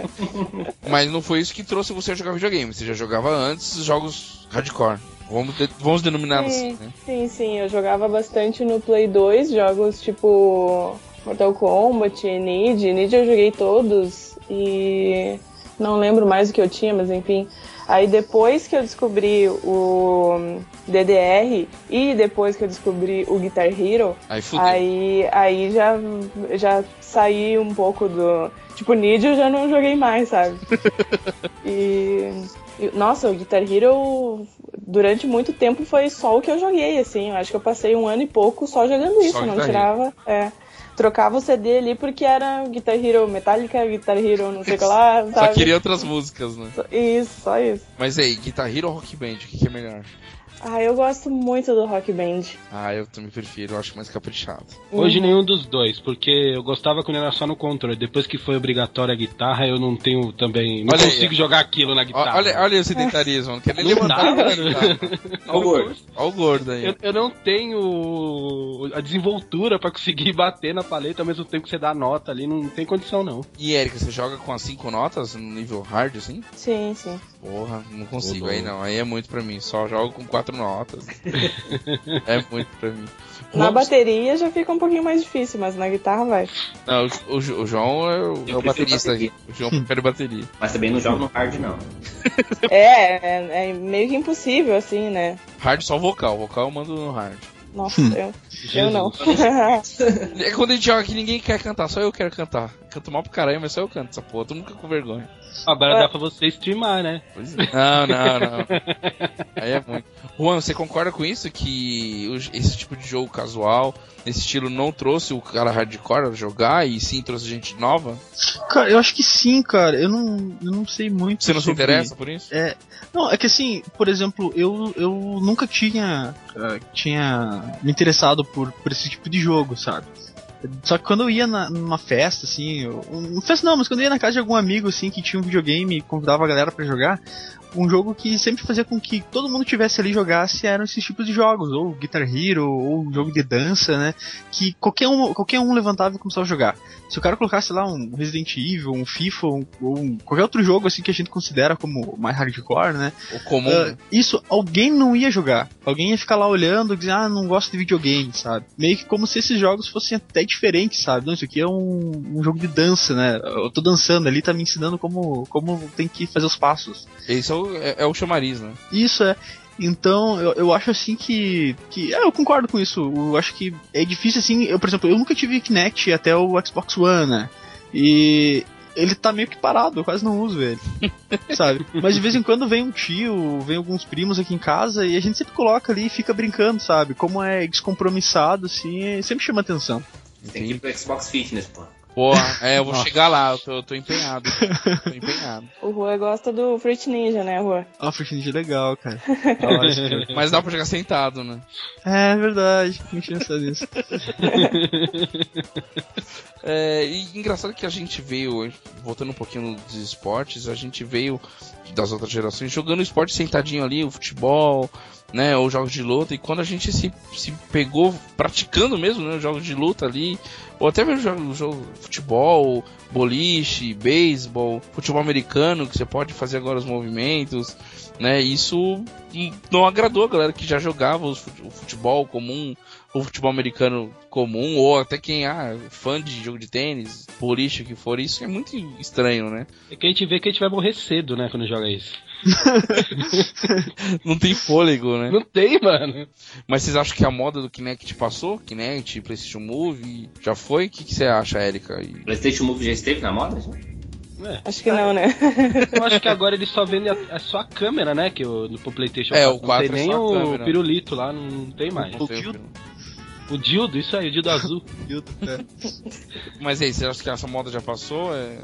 Mas não foi isso que trouxe você a jogar videogame. Você já jogava antes jogos hardcore. Vamos, de- vamos denominar assim, Sim, né? sim, sim, eu jogava bastante no Play 2, jogos tipo Mortal Kombat, Nid. Nid eu joguei todos e não lembro mais o que eu tinha, mas enfim. Aí depois que eu descobri o DDR e depois que eu descobri o Guitar Hero, Aí aí, aí já, já saí um pouco do. Tipo, Nid eu já não joguei mais, sabe? e- Nossa, o Guitar Hero durante muito tempo foi só o que eu joguei, assim. Eu acho que eu passei um ano e pouco só jogando isso. Só não tirava. É, trocava o CD ali porque era Guitar Hero Metallica, Guitar Hero não sei o que lá, Só sabe? queria outras músicas, né? Isso, só isso. Mas aí, Guitar Hero ou Rock Band? O que, que é melhor? Ah, eu gosto muito do Rock Band. Ah, eu também prefiro, eu acho mais caprichado. Hoje nenhum dos dois, porque eu gostava quando era só no controle. Depois que foi obrigatória a guitarra, eu não tenho também. Não Olha aí, consigo ó. jogar aquilo na guitarra. Olha, olha o sedentarismo, não quer nem levantar. Ó o gordo. Olha o gordo aí. Eu, eu não tenho a desenvoltura pra conseguir bater na paleta ao mesmo tempo que você dá a nota ali, não tem condição não. E Erika, você joga com as cinco notas no nível hard, assim? Sim, sim. Porra, não consigo aí não. Aí é muito pra mim. Só jogo com quatro notas. é muito pra mim. Na Vamos- bateria já fica um pouquinho mais difícil, mas na guitarra vai. Não, o, o- o João é o, é o baterista bateria. O João prefere bateria. Mas também não jogo no hard, não. É, é, é meio que impossível, assim, né? Hard só vocal. Vocal eu mando no hard. Nossa, eu, eu não. É quando a gente joga que ninguém quer cantar, só eu quero cantar. Canto mal pro caralho, mas só eu canto essa porra, tu nunca com vergonha. Agora dá pra você streamar, né? Pois é. Não, não, não. Aí é muito. Juan, você concorda com isso? Que esse tipo de jogo casual, esse estilo, não trouxe o cara hardcore a jogar e sim trouxe gente nova? Cara, eu acho que sim, cara. Eu não, eu não sei muito. Você não se sobre- interessa por isso? É, não, é que assim, por exemplo, eu, eu nunca tinha, ah, tinha interessado por, por esse tipo de jogo, sabe? Só que quando eu ia na, numa festa, assim, eu, um, festa não, mas quando eu ia na casa de algum amigo, assim, que tinha um videogame e convidava a galera pra jogar, um jogo que sempre fazia com que todo mundo tivesse ali jogasse eram esses tipos de jogos, ou Guitar Hero, ou um jogo de dança, né? Que qualquer um, qualquer um levantava e começava a jogar. Se o cara colocasse lá um Resident Evil, um FIFA, um, ou um, qualquer outro jogo assim que a gente considera como mais hardcore, né? O comum. Né? isso, alguém não ia jogar. Alguém ia ficar lá olhando e dizer, ah, não gosto de videogame, sabe? Meio que como se esses jogos fossem até diferentes, sabe? Não, isso aqui é um, um jogo de dança, né? Eu tô dançando ali, tá me ensinando como, como tem que fazer os passos. Esse é o, é, é o chamariz, né? Isso é. Então, eu, eu acho assim que. que é, eu concordo com isso. Eu acho que é difícil assim. Eu, por exemplo, eu nunca tive Kinect até o Xbox One, né? E ele tá meio que parado, eu quase não uso ele. sabe? Mas de vez em quando vem um tio, vem alguns primos aqui em casa e a gente sempre coloca ali e fica brincando, sabe? Como é descompromissado, assim, sempre chama atenção. Tem que ir pro Xbox Fitness, pô. Porra, é, eu vou chegar lá, eu tô, eu tô empenhado. tô empenhado. o Rua gosta do Fruit Ninja, né, Rua? Ah, Fruit Ninja é legal, cara. Mas dá pra jogar sentado, né? É verdade, não tinha pensado nisso. É, e engraçado que a gente veio, voltando um pouquinho dos esportes, a gente veio das outras gerações jogando esporte sentadinho ali, o futebol, né, ou jogos de luta, e quando a gente se, se pegou praticando mesmo, né, jogos de luta ali, ou até mesmo jogo, jogo futebol, boliche, beisebol, futebol americano, que você pode fazer agora os movimentos, né, isso não agradou a galera que já jogava o futebol comum, o futebol americano comum, ou até quem ah, fã de jogo de tênis, boliche, que for, isso é muito estranho, né? É que a gente vê que a gente vai morrer cedo, né, quando joga isso. Não tem fôlego, né? Não tem, mano. Mas vocês acham que a moda do Kinect passou? Kinect, PlayStation Move, já foi? O que, que você acha, Erika? E- PlayStation Move já esteve na moda? já? É. Acho que não, né? Eu acho que agora eles só vendem a, é só a câmera, né? Que o, no PlayStation É, 4 o 4 não tem é nem só a o câmera. pirulito lá, não tem mais. Sei o dildo? O dildo, isso aí, o dildo azul. É. Mas aí, você acha que essa moda já passou? É, é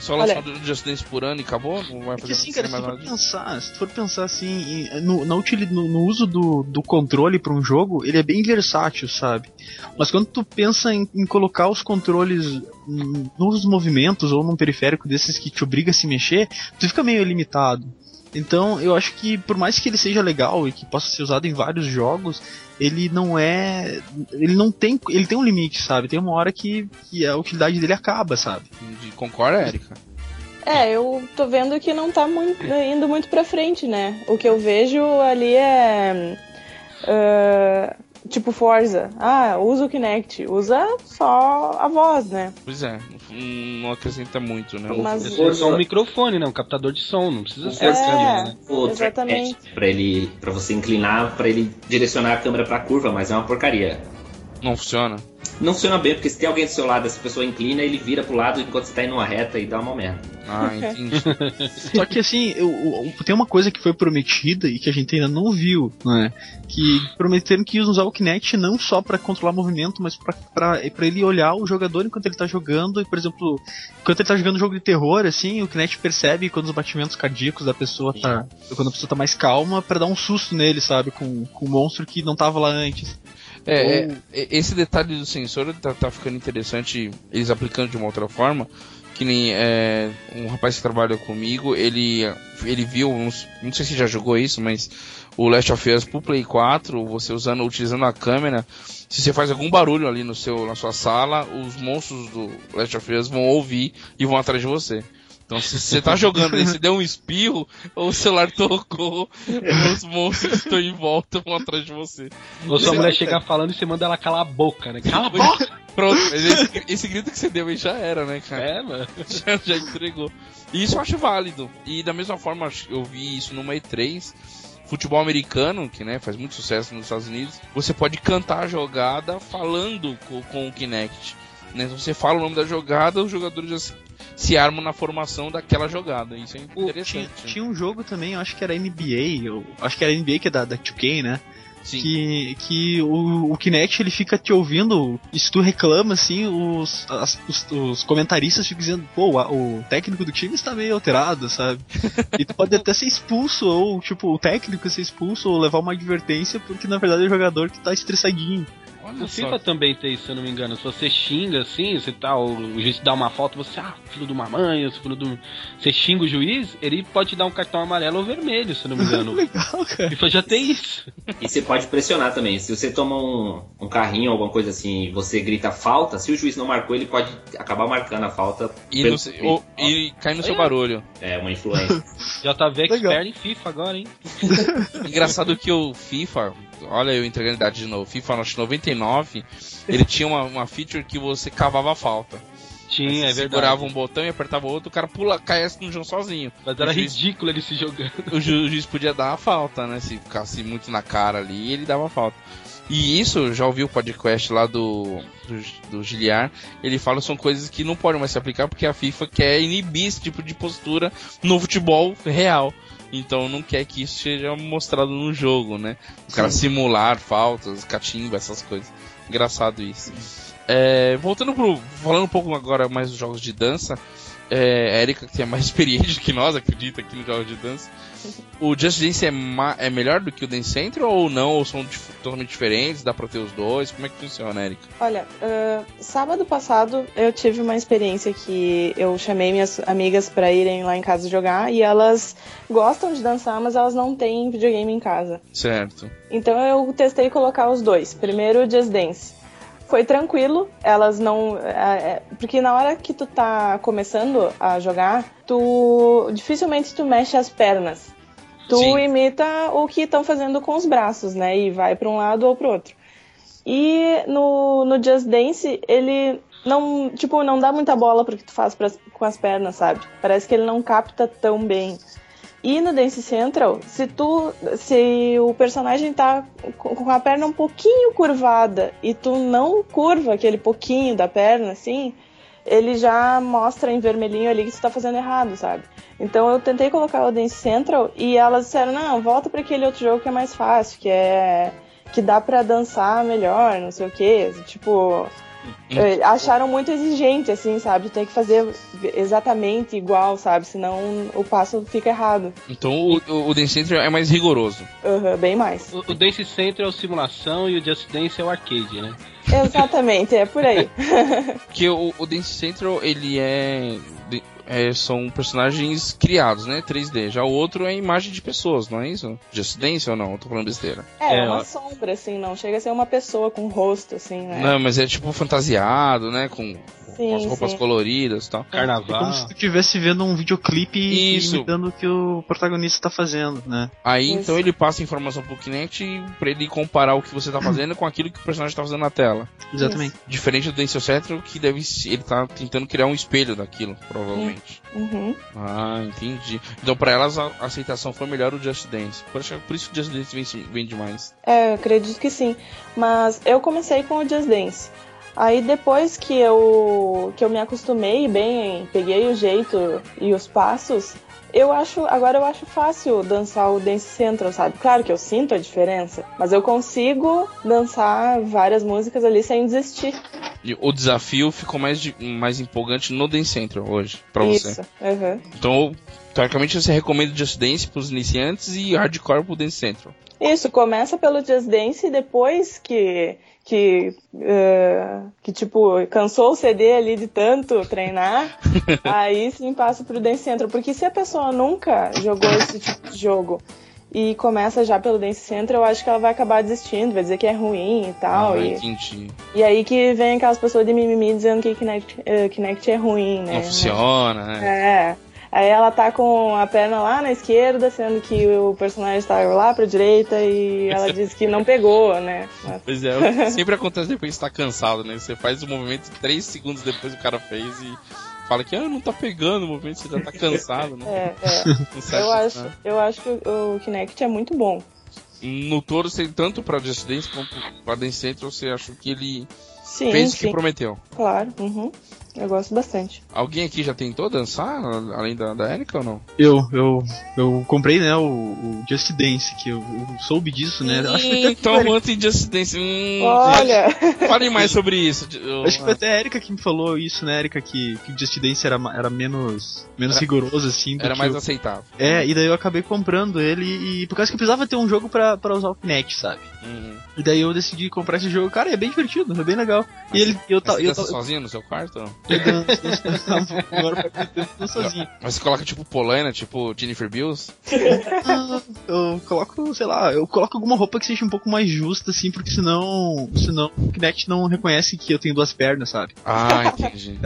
só Olha- lançar Just Dance por ano e acabou? Não vai É que fazer assim, cara, se mais tu nada for pensar, se tu for pensar assim, em- no, no, no uso do, do controle pra um jogo, ele é bem versátil, sabe? Mas quando tu pensa em, em colocar os controles nos movimentos ou num periférico desses que te obriga a se mexer, tu fica meio limitado. Então, eu acho que por mais que ele seja legal e que possa ser usado em vários jogos, ele não é, ele não tem, ele tem um limite, sabe? Tem uma hora que, que a utilidade dele acaba, sabe? De- Concorda, Erika? É, eu tô vendo que não tá muito, indo muito pra frente, né? O que eu vejo ali é. ah, tipo Forza. Ah, usa o Kinect. Usa só a voz, né? Pois é, não, acrescenta muito, né? Mas- É só um microfone, né? Um captador de som, não precisa ser É. câmera, né? O Exatamente. pra ele, para você inclinar, pra ele direcionar a câmera pra curva, mas é uma porcaria. Não funciona. Não funciona bem, porque se tem alguém do seu lado, essa pessoa inclina, ele vira pro lado enquanto você tá indo numa reta e dá uma merda. Ah, entendi. Só que assim, eu, eu- tem uma coisa que foi prometida e que a gente ainda não viu, né? Que prometeram que iam usar o Kinect não só pra controlar movimento, mas pra ele olhar o jogador enquanto ele tá jogando. E, por exemplo, enquanto ele tá jogando jogo de terror, assim, o Kinect percebe quando os batimentos cardíacos da pessoa tá. Quando a pessoa tá mais calma, pra dar um susto nele, sabe? Com, com um monstro que não tava lá antes. É, Ou- é, é, esse detalhe do sensor tá, tá ficando interessante eles aplicando de uma outra forma. Que nem é, um rapaz que trabalha comigo, ele, ele viu, uns- não sei se já jogou isso, mas o Last of Us pro Play 4, você usando, utilizando a câmera, se você faz algum barulho ali no seu, na sua sala, os monstros do Last of Us vão ouvir e vão atrás de você. Então se você tá jogando e você deu um espirro, o celular tocou, os monstros que estão em volta vão atrás de você. Ou sua mulher chegar falando e você manda ela calar a boca, né? Cala a boca! Pronto, mas esse, esse grito que você deu aí já era, né, cara? É, mano. Já, já entregou. E isso eu acho válido. E da mesma forma, eu vi isso numa E3. futebol americano, que né, faz muito sucesso nos Estados Unidos, você pode cantar a jogada falando com, com o Kinect. Né? Você fala o nome da jogada, os jogadores já se, se armam na formação daquela jogada. Isso é interessante. tinha, né? tinha um jogo também, eu acho que era NBA, eu acho que era NBA que é da, da 2K, né? Sim. Que, que o, o Kinect ele fica te ouvindo, e se tu reclama assim, os, as- os, os comentaristas ficam dizendo, pô, a- o técnico do time está meio alterado, sabe? E tu pode até ser expulso, ou tipo, o técnico ser expulso, ou levar uma advertência, porque na verdade é o jogador que tá estressadinho. Olha O só. FIFA também tem, se eu não me engano. Se você xinga assim, você tá, o, juiz dá uma falta, você, ah, filho de uma mãe, filho do. Você xinga o juiz, ele pode te dar um cartão amarelo ou vermelho, se eu não me engano. Legal, O cara. FIFA já tem isso. E você pode pressionar também. Se você toma um, um carrinho, alguma coisa assim, e você grita falta, se o juiz não marcou, ele pode acabar marcando a falta. E, pelo- no se- ou- e cai no seu barulho. É uma influência. JV Legal. expert em FIFA agora, hein? Engraçado que o FIFA, olha eu entregando a idade de novo, FIFA acho que 99, ele tinha uma, uma feature que você cavava a falta. Tinha, é verdade. segurava um botão e apertava o outro, o cara pula, caia no chão sozinho. Mas era juiz- ridículo ele se jogando. o ju- o juiz podia dar a falta, né? Se ficasse muito na cara ali, ele dava a falta. E isso, já ouvi o podcast lá do, do, do Giliar, ele fala que são coisas que não podem mais se aplicar porque a FIFA quer inibir esse tipo de postura no futebol real. Então não quer que isso seja mostrado no jogo, né? O cara simular faltas, catimba, essas coisas. Engraçado isso. É, voltando pro. Falando um pouco agora mais dos jogos de dança. É, Erika, que é mais experiente que nós, acredita, aqui nos jogos de dança. O Just Dance é, ma- é melhor do que o Dance Central ou não? Ou são dif- totalmente diferentes? Dá pra ter os dois? Como é que funciona, Erika? Olha, ah, sábado passado eu tive uma experiência que eu chamei minhas amigas pra irem lá em casa jogar e elas gostam de dançar, mas elas não têm videogame em casa. Certo. Então eu testei colocar os dois. Primeiro o Just Dance. Foi tranquilo, elas não. é, é, porque na hora que tu tá começando a jogar, tu. dificilmente tu mexe as pernas. Tu Sim. imita o que estão fazendo com os braços, né? E vai pra um lado ou pro outro. E no, no Just Dance, ele não, tipo, não dá muita bola pro que tu faz pras- com as pernas, sabe? Parece que ele não capta tão bem. E no Dance Central, se tu. Se o personagem tá com a perna um pouquinho curvada e tu não curva aquele pouquinho da perna, assim, ele já mostra em vermelhinho ali que tu tá fazendo errado, sabe? Então eu tentei colocar o Dance Central e elas disseram, não, volta pra aquele outro jogo que é mais fácil, que é. que dá pra dançar melhor, não sei o que. Tipo. Eh, Acharam muito exigente, assim, sabe? Tem que fazer exatamente igual, sabe? Senão o passo fica errado. Então o, o, Dance Central é mais rigoroso. Aham, bem mais. O, o Dance Central é o simulação e o Just Dance é o arcade, né? Exatamente, é por aí. Porque o, o Dance Central, ele é, é, São personagens criados, né? 3D. Já o outro é imagem de pessoas, não é isso? Just Dance ou não? Eu tô falando besteira. É, É, uma ó. sombra, assim, não chega a ser uma pessoa com rosto, assim, né? Não, mas é tipo fantasiado, né? Com, com as Sim, roupas sim. coloridas e tal. É como Carnaval. se tu estivesse vendo um videoclipe e Isso. imitando o que o protagonista tá fazendo, né? Aí Isso. então ele passa a informação pro Kinect pra ele comparar o que você tá fazendo com aquilo que o personagem tá fazendo na tela. Exatamente. Diferente do Dance Central, que deve ser- ele tá tentando criar um espelho daquilo, provavelmente. Uhum. Ah, entendi. Então pra elas a aceitação foi melhor o Just Dance. Por, isso- por isso que o Just Dance vende, vende mais. É, eu acredito que sim. Mas eu comecei com o Just Dance. Aí depois que eu, que eu me acostumei bem, peguei o jeito e os passos, eu acho. Agora eu acho fácil dançar o Dance Central, sabe? Claro que eu sinto a diferença, mas eu consigo dançar várias músicas ali sem desistir. E o desafio ficou mais, mais empolgante no Dance Central hoje, pra você. Isso. uhum. Então, teoricamente você recomenda o Just Dance pros iniciantes e hardcore pro Dance Central. Isso, começa pelo Just Dance e depois que, que, eh, que, tipo, cansou o CD ali de tanto treinar, aí sim passa pro Dance Central. Porque se a pessoa nunca jogou esse tipo de jogo e começa já pelo Dance Central, eu acho que ela vai acabar desistindo, vai dizer que é ruim e tal. ah, e, entendi. e aí que vem aquelas pessoas de mimimi dizendo que Kinect, eh, Kinect é ruim, né? Não funciona, né? É. Aí ela tá com a perna lá na esquerda, sendo que o personagem tá lá pra direita e ela diz que não pegou, né? Mas- Pois é, sempre acontece depois que você tá cansado, né? Você faz o movimento 3 segundos depois o cara fez e fala que ah, não tá pegando o movimento, você já tá cansado, né? É, é. Eu acho, eu acho que o, Kinect é muito bom. No você, tanto pra Just Dance quanto pra Dance Central, você achou que ele Sim, fez o que sim, prometeu. claro. Uhum. Eu gosto bastante. Alguém aqui já tentou dançar, além da, da Erika ou não? Eu, eu, eu comprei, né, o, o Just Dance, que eu, eu soube disso, né? Acho que foi até então, a Erika- ontem Just Dance. Hum, Olha! Falem mais sobre isso. Eu- Acho que foi até a Erika que me falou isso, né, Erika, que, que o Just Dance era, era menos, menos Era- rigoroso, assim. Era mais o- aceitável. É, e daí eu acabei comprando ele e por causa que eu precisava ter um jogo pra, pra usar o Kinect, sabe? Uhum. E daí eu decidi comprar esse jogo. Cara, é bem divertido, é bem legal. E ele, eu, Mas eu, dança ta- sozinho no seu quarto? ou não? Agora sozinho. Mas você coloca tipo Polaina, tipo Jennifer Bills? Ah, Eu coloco, sei lá, eu coloco alguma roupa que seja um pouco mais justa, assim, porque senão, senão o Kinect não reconhece que eu tenho duas pernas, sabe? Ah, entendi.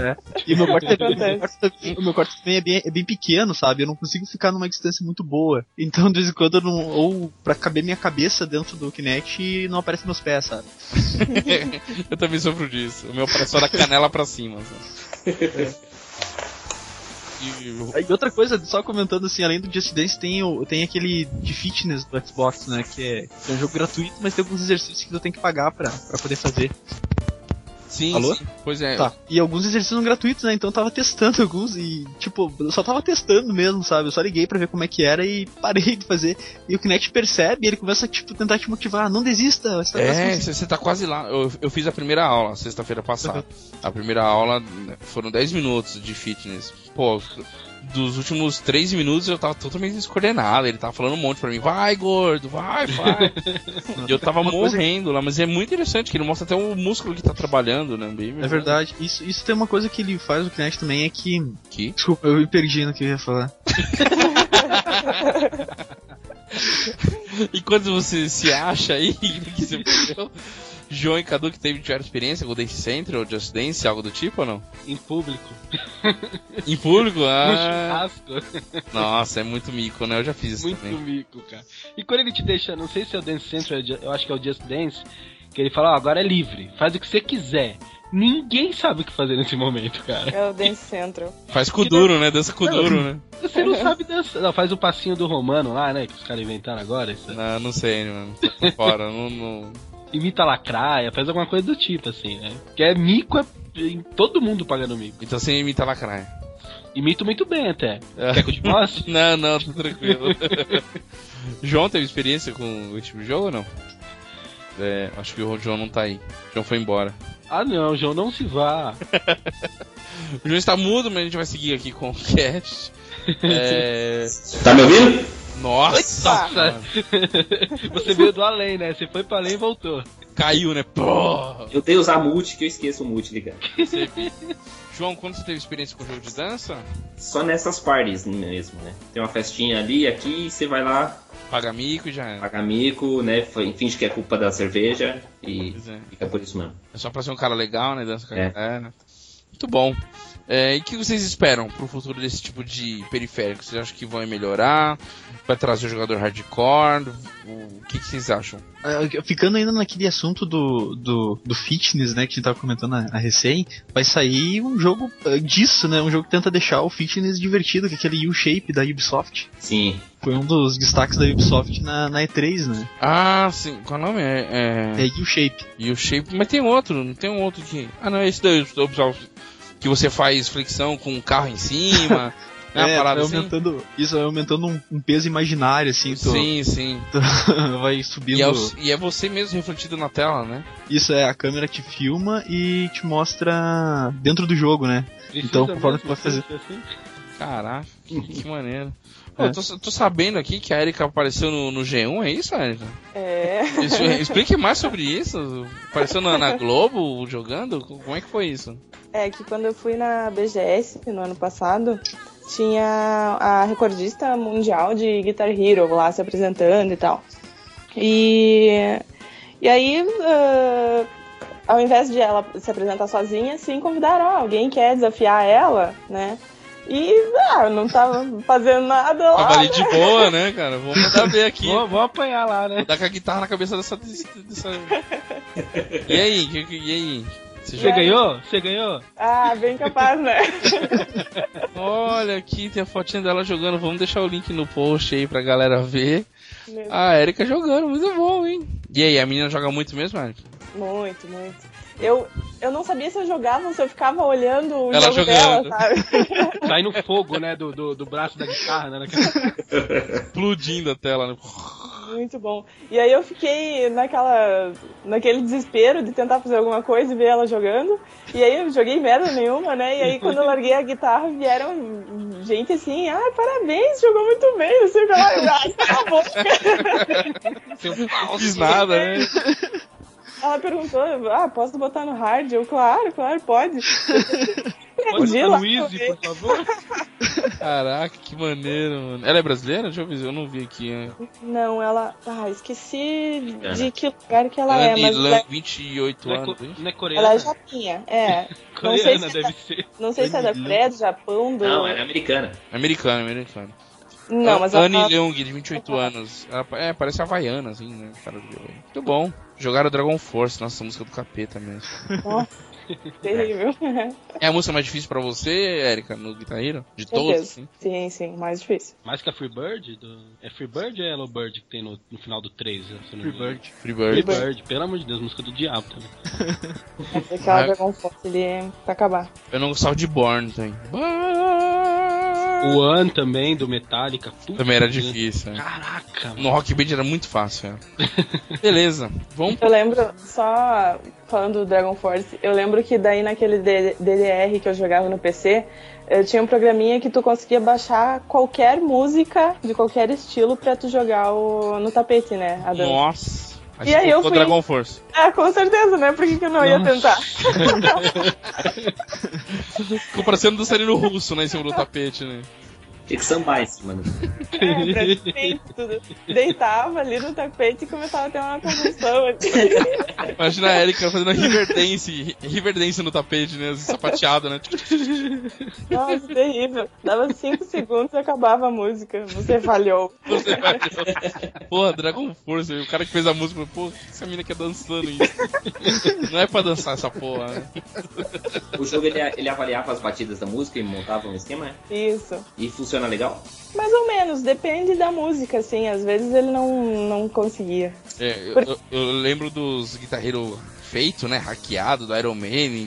E o meu quarto, é, Acontece. meu quarto também- o meu quarto também é bem, é bem pequeno, sabe? Eu não consigo ficar numa distância muito boa. Então, de vez em quando, eu não, ou pra caber minha cabeça dentro do Kinect, não aparece meus pés, sabe? eu também sofro disso. O meu parece só da canela pra cima. sabe? E- outra coisa, só comentando assim, além do Just Dance, tem, o, tem aquele de fitness do Xbox, né? Que é, que é um jogo gratuito, mas tem alguns exercícios que tu tem que pagar pra, pra poder fazer. Sim, Alô? sim. Pois é. Tá. E alguns exercícios são gratuitos, né? Então eu tava testando alguns e, tipo, eu só tava testando mesmo, sabe? Eu só liguei pra ver como é que era e parei de fazer. E o Kinect percebe e ele começa a, tipo, tentar te motivar. Não desista, você tá É, conseguindo." você tá quase lá. Eu, eu fiz a primeira aula, sexta-feira passada. A primeira aula né, foram 10 minutos de fitness. Pô, dos últimos 3 minutos eu tava totalmente descoordenado. Ele tava falando um monte pra mim, vai gordo, vai, vai. e eu tava morrendo lá, mas é muito interessante que ele mostra até o músculo que tá trabalhando, né? Bem É verdade. Isso, isso tem uma coisa que ele faz no Kinect também, é que... Que? Desculpa, eu me perdi no que eu ia falar. E quando você se acha aí que você perdeu, João e Cadu que teve, tiveram experiência com o Dance Central, Just Dance, algo do tipo ou não? Em público. Em público? No Ah, churrasco. nossa, é muito mico, né? Eu já fiz isso Muito também. mico, cara. E quando ele te deixa, não sei se é o Dance Central, eu acho que é o Just Dance, que ele fala, ó, agora é livre, faz o que você quiser. Ninguém sabe o que fazer nesse momento, cara. É o Dance Central. Faz com duro, né? Dança com Não. duro, né? Você não sabe dançar. Não, faz o passinho do romano lá, né? Que os caras inventaram agora. Isso. Não, não sei, mano. Tô por fora. não, não... Imita lacraia, faz alguma coisa do tipo, assim, né? Que é mico, é todo mundo pagando mico. Então você imita lacraia. Imito muito bem até. É. Quer que eu te mostre? Não, não, tô tranquilo. João teve experiência com esse tipo de jogo ou não? É, acho que o João não tá aí. O João foi embora. ah não, João, não se vá. O João está mudo, mas a gente vai seguir aqui com o cast. É... Tá me ouvindo? Nossa! Você veio do além, né? Você foi pra além e voltou. Caiu, né? Pô! Eu tenho que usar mute, que eu esqueço o mute ligado. João, quando você teve experiência com jogo de dança? Só nessas parties mesmo, né? Tem uma festinha ali, aqui, você vai lá, Paga mico e já é. paga mico, né? Finge que é culpa da cerveja e é. fica por isso mesmo. É só pra ser um cara legal, né? Dança com a É. galera. Muito bom. É, e o que vocês esperam pro futuro desse tipo de periférico? Vocês acham que vão melhorar? Vai trazer o jogador hardcore? O que, que vocês acham? Ah, Ficando ainda naquele assunto do, do, do fitness, né, que a gente tava comentando a, a recém, vai sair um jogo ah, disso, né, um jogo que tenta deixar o fitness divertido, que é aquele U-Shape da Ubisoft. Sim. Foi um dos destaques da Ubisoft na, na E3, né, Ah, sim. Qual é o nome? É. é... é U-Shape. E o shape. Mas tem outro, não tem um outro que. Ah, não, é esse do Ubisoft, que você faz flexão com um carro em cima. né? é, parada vai assim? aumentando, isso vai aumentando um, um peso imaginário, assim, tu, Sim, sim. tu vai subindo. E é, o- e é você mesmo refletido na tela, né? Isso é, a câmera te filma e te mostra dentro do jogo, né. Então, Precisa conforme mesmo tu vai fazer- assim? Caraca, que, que maneiro. Pô, É. eu tô, tô sabendo aqui que a Erika apareceu no, no G1, é isso, Erika? É. Isso, explique mais sobre isso. Apareceu na, na Globo jogando? Como é que foi isso? É que quando eu fui na BGS no ano passado, tinha a recordista mundial de Guitar Hero lá se apresentando e tal. E, e aí, ah, ao invés de ela se apresentar sozinha, sim, convidaram ah, alguém quer desafiar ela, né? E ah, não tava fazendo nada lá. Tava ali de boa, né, cara? Vou mandar ver aqui. Vou, vou apanhar lá, né? Dar com a guitarra na cabeça dessa. dessa... E aí? E aí? Você ganhou? Você ganhou? Ah, bem capaz, né? Olha aqui, tem a fotinha dela jogando. Vamos deixar o link no post aí pra galera ver. A Erika jogando, muito bom, hein? E aí, a menina joga muito mesmo, Erika? Muito, muito. Eu, eu não sabia se eu jogava ou se eu ficava olhando o Ela jogo jogando. dela, sabe? Sai no fogo, né? Do, do, do braço da guitarra, né? naquela- Explodindo a tela, né? Muito bom. E aí eu fiquei naquela, naquele desespero de tentar fazer alguma coisa e ver ela jogando. E aí eu joguei merda nenhuma, né? E aí quando eu larguei a guitarra, vieram gente assim, ah, parabéns, jogou muito bem, não sei o que lá. Ah, cala a boca. Não fiz nada, né? Ela perguntou, ah, posso botar no hard? Eu, claro, claro, pode. Pode botar no Easy, por favor? Caraca, que maneiro, mano. Ela é brasileira? Deixa eu ver, eu não vi aqui. né? Não, ela. Ah, esqueci de que lugar que ela é, Anne mas ela, 28 Não é, anos, co- hein? não é coreana? ela é japinha, é. Não sei Coreana se é deve da- ser. Não sei se é da Coreia, do Japão, do. Não, ela é americana. Americano, americano. Não, mas Anne ela. Leung, de 28 anos. Ela, é, parece havaiana, assim, né? Cara de violão. Muito bom. Jogaram Dragon Force, nossa, música do capeta mesmo. Terrível. É a música mais difícil pra você, Erika, no Guitar Hero? De todos, assim? Sim, sim, mais difícil. Mais que a Freebird? Do... É Freebird ou é Yellow Bird que tem no, no final do 3? Se eu não me engano? Freebird. Freebird. Freebird, pelo amor de Deus, música do diabo também. Mas aquela Mas- Dragon Force ali pra acabar. Eu não gostava de Born também. O One também, do Metallica. Puta Também era vida. difícil, é. Caraca, mano. No Rock Band era muito fácil, é. Beleza, vamos Eu lembro, só falando do Dragon Force, eu lembro que daí naquele D- DDR que eu jogava no PC, eu tinha um programinha que tu conseguia baixar qualquer música de qualquer estilo pra tu jogar o, no tapete, né? A dança. Nossa. E aí eu fui- Dragon Force. É, com certeza, né? Por que, que eu não ia tentar? Ficou parecendo dançarino russo, né, em cima do tapete, né? Tinha que sambar em cima. do- É, praticamente tudo. Deitava ali no tapete e começava a ter uma convulsão. assim. Imagina a Erika fazendo Riverdance, Riverdance no tapete, né? Assim, sapateado, né? Nossa, terrível. Dava 5 segundos e acabava a música. Você falhou. Você vai... Porra, Dragon Force, o cara que fez a música, pô, que essa mina quer dançando isso? Não é pra dançar essa porra, né? O jogo ele, ele avaliava as batidas da música e montava um esquema, é? Isso. E legal? Mais ou menos, depende da música, assim. Às vezes ele não, não conseguia. É, eu, eu- eu lembro dos guitarreiros feitos, né? Hackeado, do Iron Man,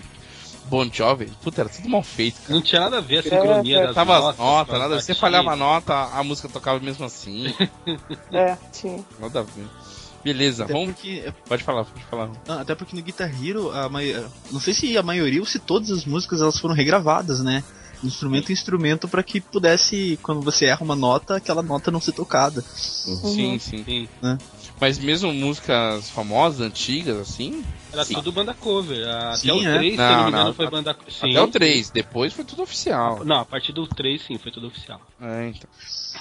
Bon Jovi. Puta, era tudo mal feito, cara. Não tinha nada a ver a sincronia É, das Tava as notas. as nada. Você batidas. falhava a nota, a música tocava mesmo assim. É, tinha. Nada a ver. Beleza, Até vamos. porque, Pode falar, pode falar. não, até porque no Guitar Hero, a mai- não sei se a maioria ou se todas as músicas elas foram regravadas, né? Instrumento em instrumento para que pudesse, quando você erra uma nota, aquela nota não ser tocada. Sim, sim. Sim. Né? Mas mesmo músicas famosas, antigas, assim? Era Sim. tudo banda cover. Até Sim, o é. 3, se Não, eu não me não, engano, foi banda sim. Até o 3, depois foi tudo oficial. Não, a partir do 3, sim, foi tudo oficial. É, então.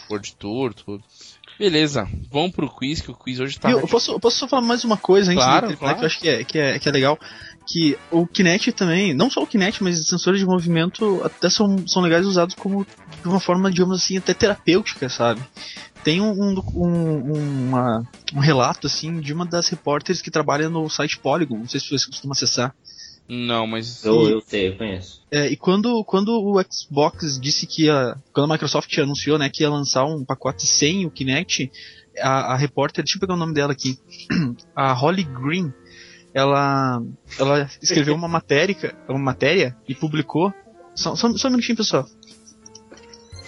World Tour, tudo. Beleza, vamos pro quiz, que o quiz hoje tá. Eu, eu posso, eu posso só falar mais uma coisa antes Claro, claro. que eu acho que é, que, é, que é legal. Que o Kinect também, não só o Kinect, mas os sensores de movimento até são, são legais usados como de uma forma, digamos assim, até terapêutica, sabe? Tem um, um, um, uma- um relato, assim, de uma das repórteres que trabalha no site Polygon, não sei se você costuma acessar. Não, mas. Eu, eu sei, eu conheço. É, e quando, quando o Xbox disse que ia. Quando a Microsoft anunciou né, que ia lançar um pacote sem o Kinect, a, a repórter, deixa eu pegar o nome dela aqui, a Holly Green, ela, ela escreveu uma matéria, uma matéria e publicou. Só, só, só um minutinho, pessoal.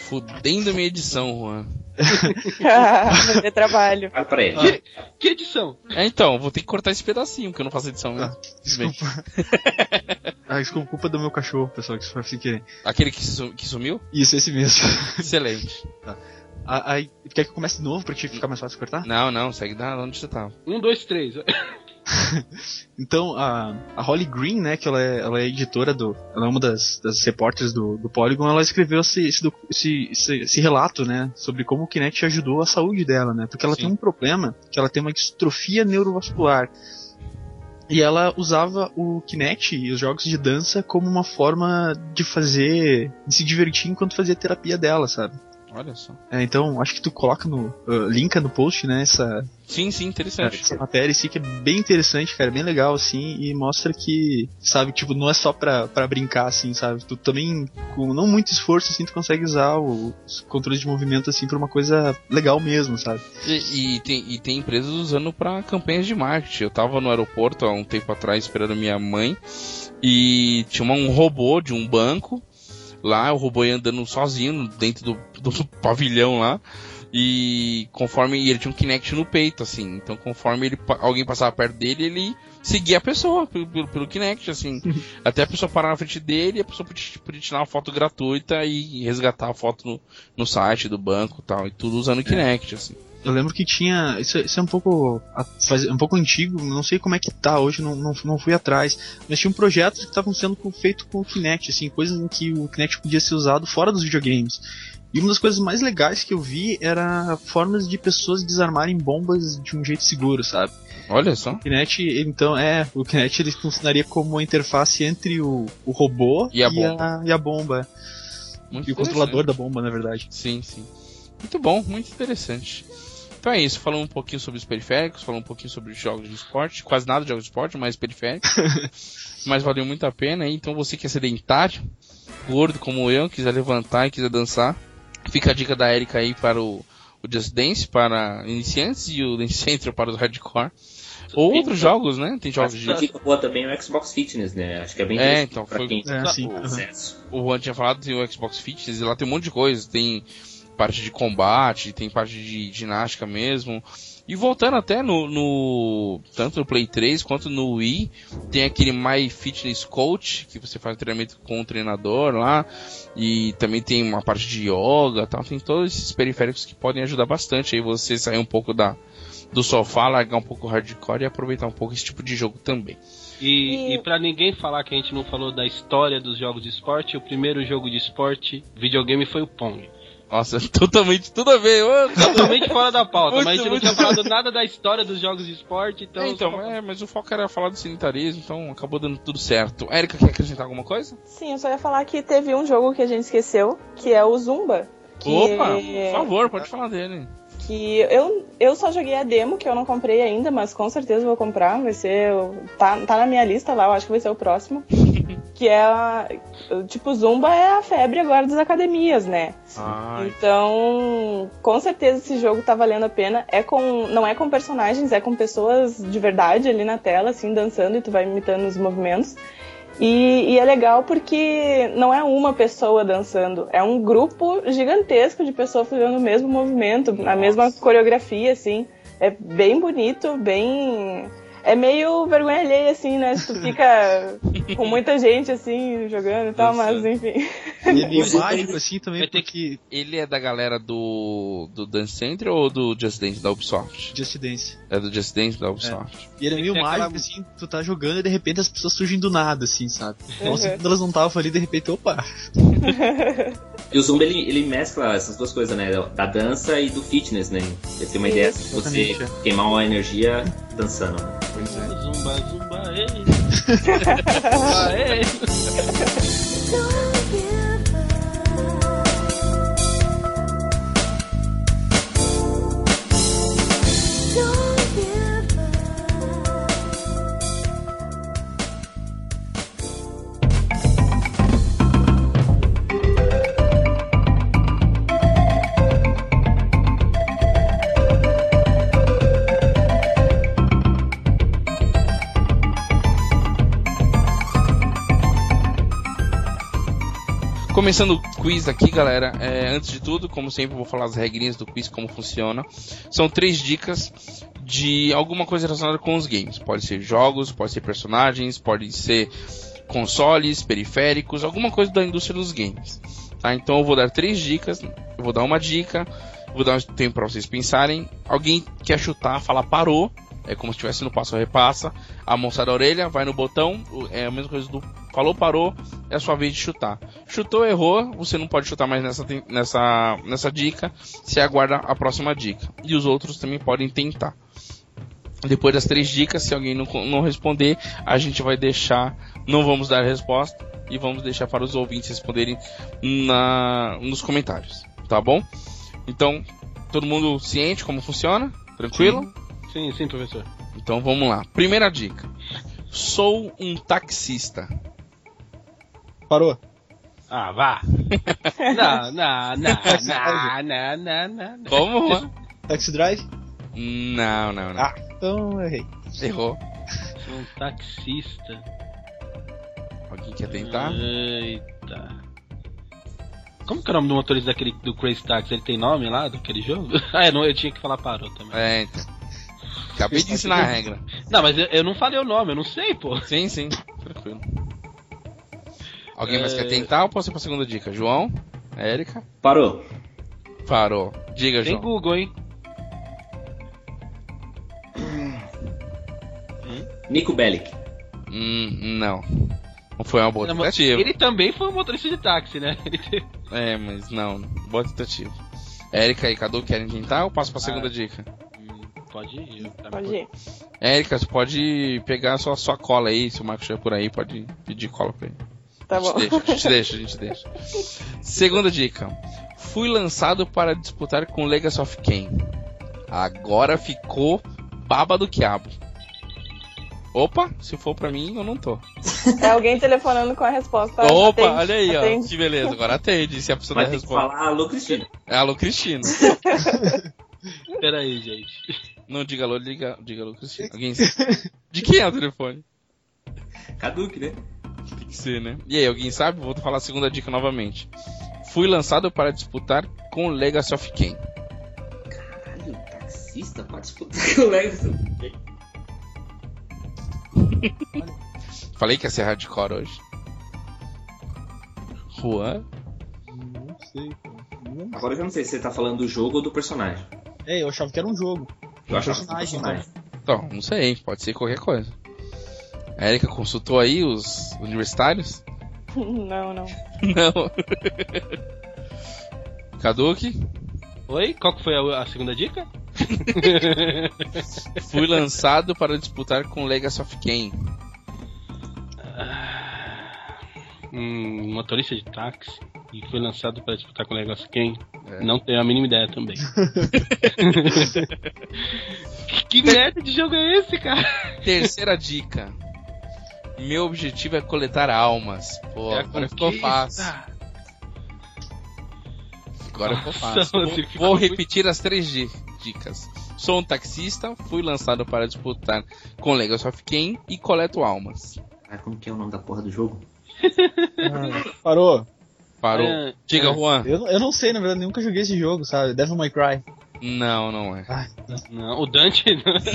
Fudendo minha edição, Juan. Fazer trabalho. Pra ele. Que, que edição? É, então, vou ter que cortar esse pedacinho, porque eu não faço edição mesmo. Bem, Desculpa. ah, desculpa, culpa do meu cachorro, pessoal, que isso foi sem querer. Aquele que, su- que sumiu? Isso, esse mesmo. Excelente. Ah, Aí, quer que eu comece de novo pra te ficar mais fácil de cortar? Não, não, segue da onde você tava. Um, dois, três. Então, a, a Holly Green, né, que ela é, ela é editora do. Ela é uma das, das repórteres do, do Polygon, ela escreveu esse, esse, esse, esse, relato, né, sobre como o Kinect ajudou a saúde dela, né, porque ela Sim. tem um problema, que ela tem uma distrofia neurovascular. E ela usava o Kinect e os jogos de dança como uma forma de fazer. de se divertir enquanto fazia a terapia dela, sabe? Olha só. É, então, acho que tu coloca no. Uh, linka no post, né? Essa, Sim, sim, interessante. essa matéria sim que é bem interessante, cara, bem legal, assim, e mostra que, sabe, tipo, não é só pra, pra brincar, assim, sabe? Tu também, com não muito esforço, assim, tu consegue usar o- os controles de movimento, assim, pra uma coisa legal mesmo, sabe? E, e tem, e tem empresas usando pra campanhas de marketing. Eu tava no aeroporto há um tempo atrás esperando minha mãe e tinha um robô de um banco lá, o robô ia andando sozinho dentro do, do pavilhão lá. E conforme ele tinha um Kinect no peito, assim. Então, conforme ele, alguém passava perto dele, ele seguia a pessoa pelo, pelo, pelo Kinect, assim. Até a pessoa parar na frente dele e a pessoa podia, podia tirar uma foto gratuita e resgatar a foto no, no site do banco e tal. E tudo usando o Kinect, assim. Eu lembro que tinha. Isso, é- isso é um pouco. faz- um pouco antigo, não sei como é que tá hoje, não, não, não fui atrás. Mas tinha um projetos que estavam sendo feito com o Kinect, assim, coisas em que o Kinect podia ser usado fora dos videogames. E uma das coisas mais legais que eu vi era formas de pessoas desarmarem bombas de um jeito seguro, sabe? Olha só. O Kinect, então, é, o Kinect ele funcionaria como a interface entre o, o robô E a bomba. a, e a bomba. Muito E o controlador da bomba, na verdade. Sim, sim. Muito bom, muito interessante. Então é isso, falamos um pouquinho sobre os periféricos, falamos um pouquinho sobre os jogos de esporte, quase nada de jogos de esporte, mas periféricos. mas valeu muito a pena, então você que é sedentário, gordo como eu, quiser levantar e quiser dançar, fica a dica da Erika aí para o, o Just Dance para iniciantes e o Dance Central para os hardcore. Ou outros jogos, né? Tem jogos Acho de. que dica boa também é o Xbox Fitness, né? Acho que é bem É, então, pra foi- quem É, tem sim, o acesso. o Juan tinha falado, tem o Xbox Fitness, e lá tem um monte de coisa. Tem parte de combate, tem parte de ginástica mesmo. E voltando até no, no- Tanto no Play 3 quanto no Wii, tem aquele My Fitness Coach, que você faz treinamento com o treinador lá. E também tem uma parte de yoga tal. Tem todos esses periféricos que podem ajudar bastante aí você sair um pouco da, do sofá, largar um pouco o hardcore e aproveitar um pouco esse tipo de jogo também. E, E- e para ninguém falar que a gente não falou da história dos jogos de esporte, o primeiro jogo de esporte videogame foi o Pong. Nossa, totalmente, tudo a ver. ô, Totalmente fora da pauta, Muito, mas a gente não muito. tinha falado nada da história dos jogos de esporte, então. É, então, é, mas o foco era falar do sanitarismo, então acabou dando tudo certo. Érica, quer acrescentar alguma coisa? Sim, eu só ia falar que teve um jogo que a gente esqueceu, que é o Zumba. Que, Opa, por favor, pode falar dele. Que eu, eu só joguei a demo, que eu não comprei ainda, mas com certeza vou comprar. Vai ser. Tá, tá na minha lista lá, eu acho que vai ser o próximo. Que é a. Tipo, Zumba é a febre agora das academias, né? Ai, Então, com certeza esse jogo tá valendo a pena. É com, não é com personagens, é com pessoas de verdade ali na tela, assim, dançando e tu vai imitando os movimentos. E, e é legal porque não é uma pessoa dançando, é um grupo gigantesco de pessoas fazendo o mesmo movimento, a mesma coreografia, assim. É bem bonito, bem. É meio vergonha alheia, assim, né? Tu fica com muita gente, assim, jogando e tal, mas enfim. E é ele- mágico, assim, também, vai ter porque. ele é da galera do, do Dance Center ou do Just Dance da Ubisoft? Just Dance. É do Just Dance da Ubisoft. E ele é meio mágico, aquela- assim, tu tá jogando e de repente as pessoas surgem do nada, assim, sabe? Então, Uhum. quando elas não estavam ali, de repente, opa. E o Zumba ele, ele mescla essas duas coisas, né? Da dança e do fitness, né? Ele tem uma ideia de você exatamente, queimar uma energia dançando. Né? Zumba, zumba, ei. zumba, Começando o quiz aqui, galera. É, antes de tudo, como sempre, vou falar as regrinhas do quiz, como funciona. São três dicas de alguma coisa relacionada com os games. Pode ser jogos, pode ser personagens, pode ser consoles, periféricos, alguma coisa da indústria dos games. Tá? Então eu vou dar três dicas. Eu vou dar uma dica, vou dar um tempo para vocês pensarem. Alguém quer chutar, fala parou. É como se estivesse no passo repassa. A mão sai da orelha, vai no botão. É a mesma coisa do falou, parou. É a sua vez de chutar. Chutou, errou. Você não pode chutar mais nessa, nessa, nessa dica. Você aguarda a próxima dica. E os outros também podem tentar. Depois das três dicas, se alguém não, não responder, a gente vai deixar. Não vamos dar resposta. E vamos deixar para os ouvintes responderem na, nos comentários. Tá bom? Então, todo mundo ciente como funciona? Tranquilo? Sim, sim, professor. Então vamos lá. Primeira dica. Sou um taxista. Parou. Ah, vá. não, não, não, não, não, não, não. Como? Taxi Drive? Não, não, não. Ah, então eu errei. Errou. Sou um taxista. Alguém quer tentar? Eita. Como que é o nome do motorista daquele do Crazy Taxi? Ele tem nome lá daquele jogo? ah, eu, não, eu tinha que falar parou também. É, então. Acabei de ensinar a regra. Não, mas eu, eu não falei o nome, eu não sei, pô. Sim, sim. Tranquilo. Alguém mais É. quer tentar ou posso ir pra segunda dica? João? Érica? Parou. Parou. Diga, Tem João. Google, hein? Nico Bellic. Hum, não. Não foi uma boa tentativa. Ele também foi um motorista de táxi, né? É, mas não. Boa tentativa. Érica e Cadu querem tentar ou passo pra segunda Ah. dica? Hum, Pode ir. tá Pode ir. Érica, você pode pegar a sua, sua cola aí, se o Marco estiver por aí, pode pedir cola pra ele. Tá A bom. gente deixa, a gente deixa, a gente deixa. Segunda dica. Fui lançado para disputar com Legacy of Kain. Agora ficou baba do quiabo. Opa, se for pra mim, eu não tô. É alguém telefonando com a resposta. Opa, Atende, olha aí, ó. atende. Que beleza. Agora atende, se a pessoa der tem que resposta. falar alô, Cristina. É alô, Cristina. Pera aí, gente. Não diga alô, diga, diga alô, Cristina. Alguém... De quem é o telefone? Caduque, né? Ser, né? E aí, alguém sabe? Vou falar a segunda dica novamente. Fui lançado para disputar com Legacy of Kain. Caralho, taxista pra disputar com o Legacy. Falei que ia ser hardcore hoje. Juan? Não sei. Não- Agora eu já não sei se você tá falando do jogo ou do personagem. É, eu achava que era um jogo. Eu achava que era do personagem, personagem. Então, não sei, pode ser qualquer coisa. A Erika consultou aí os universitários? Não, não. Não. Kaduki, Oi? Qual que foi a, a segunda dica? fui lançado para disputar com Legacy of Kain. Um motorista de táxi e foi lançado para disputar com o negócio quem? É. Não tenho a mínima ideia também. que merda de jogo é esse, cara? Terceira dica. Meu objetivo é coletar almas. Pô, É a agora ficou fácil. Agora ficou fácil. Vou, ficou vou muito- repetir as três di- dicas. Sou um taxista, fui lançado para disputar com Legacy of Kain e coleto almas. Ah, como que é o nome da porra do jogo? Ah, parou. Parou. É, Diga, é. Juan. Eu, eu não sei, na verdade, nunca joguei esse jogo, sabe? Devil May Cry. Não, não é. Ai, Não, o Dante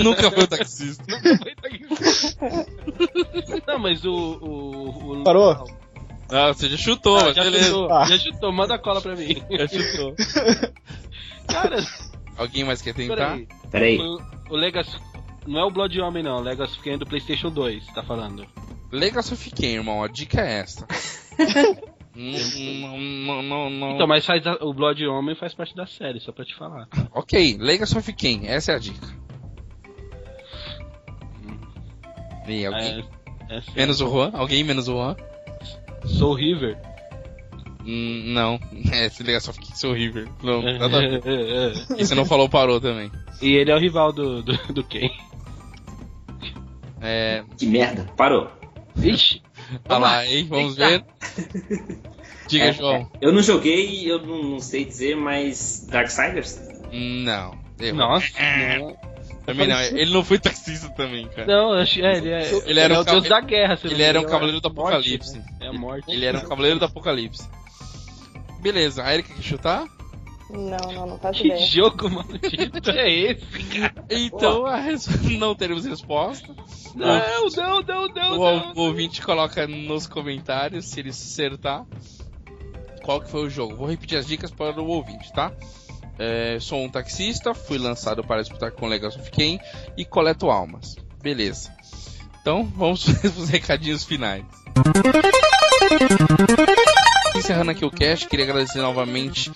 Nunca foi o taxista. Não, mas o. o, o- Parou? Ah, você já chutou, Ah, já beleza. chutou, Ah. já chutou, manda a cola pra mim. Já chutou. Cara, Alguém mais quer tentar? peraí. Peraí. O, o Legacy. Não é o Blood Homem, não. O Legacy é do PlayStation 2, tá falando. Legacy of Kain, irmão. A dica é essa. não, não, não, não. Então, mas faz a- o Blood Homem faz parte da série, só pra te falar. Ok, Legacy of Kain. Essa é a dica. E alguém? É, é. Menos o Juan? Alguém menos o Juan? Soul River. Hum, não. É, esse Legacy of Kain, seu River. Não, nada a ver. E você não falou parou também. E ele é o rival do, do, do Ken. É. Que merda. Parou. Ixi. Olha lá, hein? Vamos ver. Diga, É, João. Eu não joguei, eu não, não sei dizer, mas Darksiders? Não. Errou. Nossa. Não, Também não. Ele não foi taxista também, cara. não eu acho- é, ele é, Ele era é um o deus ca- da guerra. se não Ele era um cavaleiro do É morte, apocalipse. né? É a morte. Ele era um cavaleiro do apocalipse. Beleza, a Erika quer chutar? Não, não, não faço Que ideia. jogo maldito é esse, cara? Então a res- não teremos resposta. Não, não, não, não, O, não. o ouvinte coloca nos comentários se ele acertar qual que foi o jogo. Vou repetir as dicas para o ouvinte, tá? É, sou um taxista, fui lançado para disputar com Legacy of Kain e coleto almas. Beleza. Então vamos para os recadinhos finais. Encerrando aqui o cast, queria agradecer novamente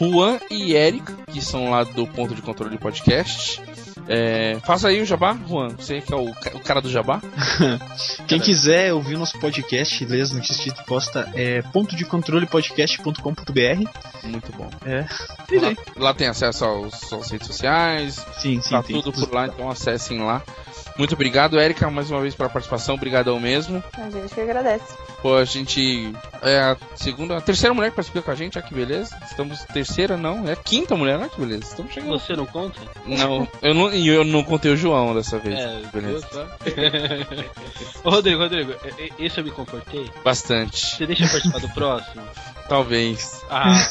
Juan e Eric, que são lá do Ponto de Controle Podcast. É, faça aí o jabá, Juan. Você que é o, o cara do jabá. Quem quiser ouvir o nosso podcast, ler as notícias de posta, é ponto de controle podcast.com.br. Muito bom. É. Lá, lá tem acesso aos, às redes sociais, Sim, sim, tá tem tudo por lá, então acessem lá. Muito obrigado, Érica, mais uma vez pela participação. Obrigadão mesmo. A gente que agradece. Pô, a gente é a segunda, a terceira mulher que participa com a gente, olha que beleza. Estamos terceira, não, é a quinta mulher, olha que beleza. Estamos chegando. Você não conta? Não, eu não, e eu não contei o João dessa vez. É, beleza. Ô, Rodrigo, Rodrigo, esse eu me comportei? Bastante, Você deixa eu participar do próximo? talvez. Ah,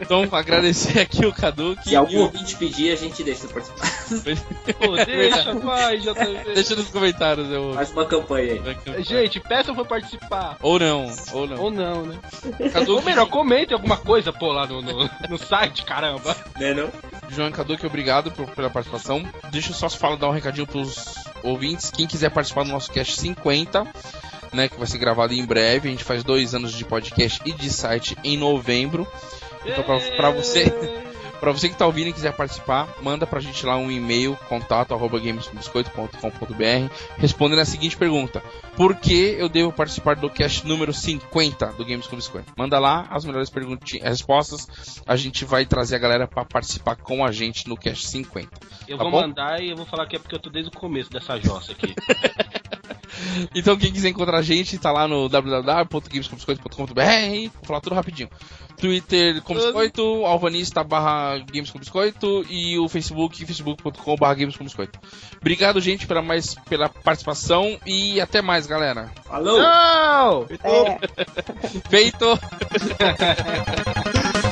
Então, agradecer aqui o Cadu que Se algum ouvinte pedir, a gente deixa participar. pô, deixa, vai, JV. deixa nos comentários eu Faz uma campanha aí. Gente, peçam pra participar. ou não, ou não. Ou não, né? Cadu, Ou melhor, comente alguma coisa, pô, lá no, no, no site, caramba. Né, não? João e Cadu, que obrigado por- pela participação. Deixa eu só falar, dar um recadinho pros ouvintes. Quem quiser participar do nosso cast 50, né, que vai ser gravado em breve. A gente faz dois anos de podcast e de site em novembro. Então, pra, pra você, pra você que tá ouvindo e quiser participar, manda pra gente lá um e-mail, contato arroba gamescombiscoito.com.br, respondendo a seguinte pergunta: Por que eu devo participar do cast número 50 do Games com Biscoito? Manda lá as melhores respostas. A gente vai trazer a galera pra participar com a gente no cast 50. Eu Tá vou bom? mandar e eu vou falar que é porque eu tô desde o começo dessa jossa aqui. Então, quem quiser encontrar a gente, tá lá no www.gamescombiscoito.com.br. Vou falar tudo rapidinho. Twitter com biscoito, alvanista barra games com biscoito e o Facebook, facebook.com barra games com biscoito. Obrigado, gente, pela, mais, pela participação e até mais, galera. Falou! Não! É. Feito!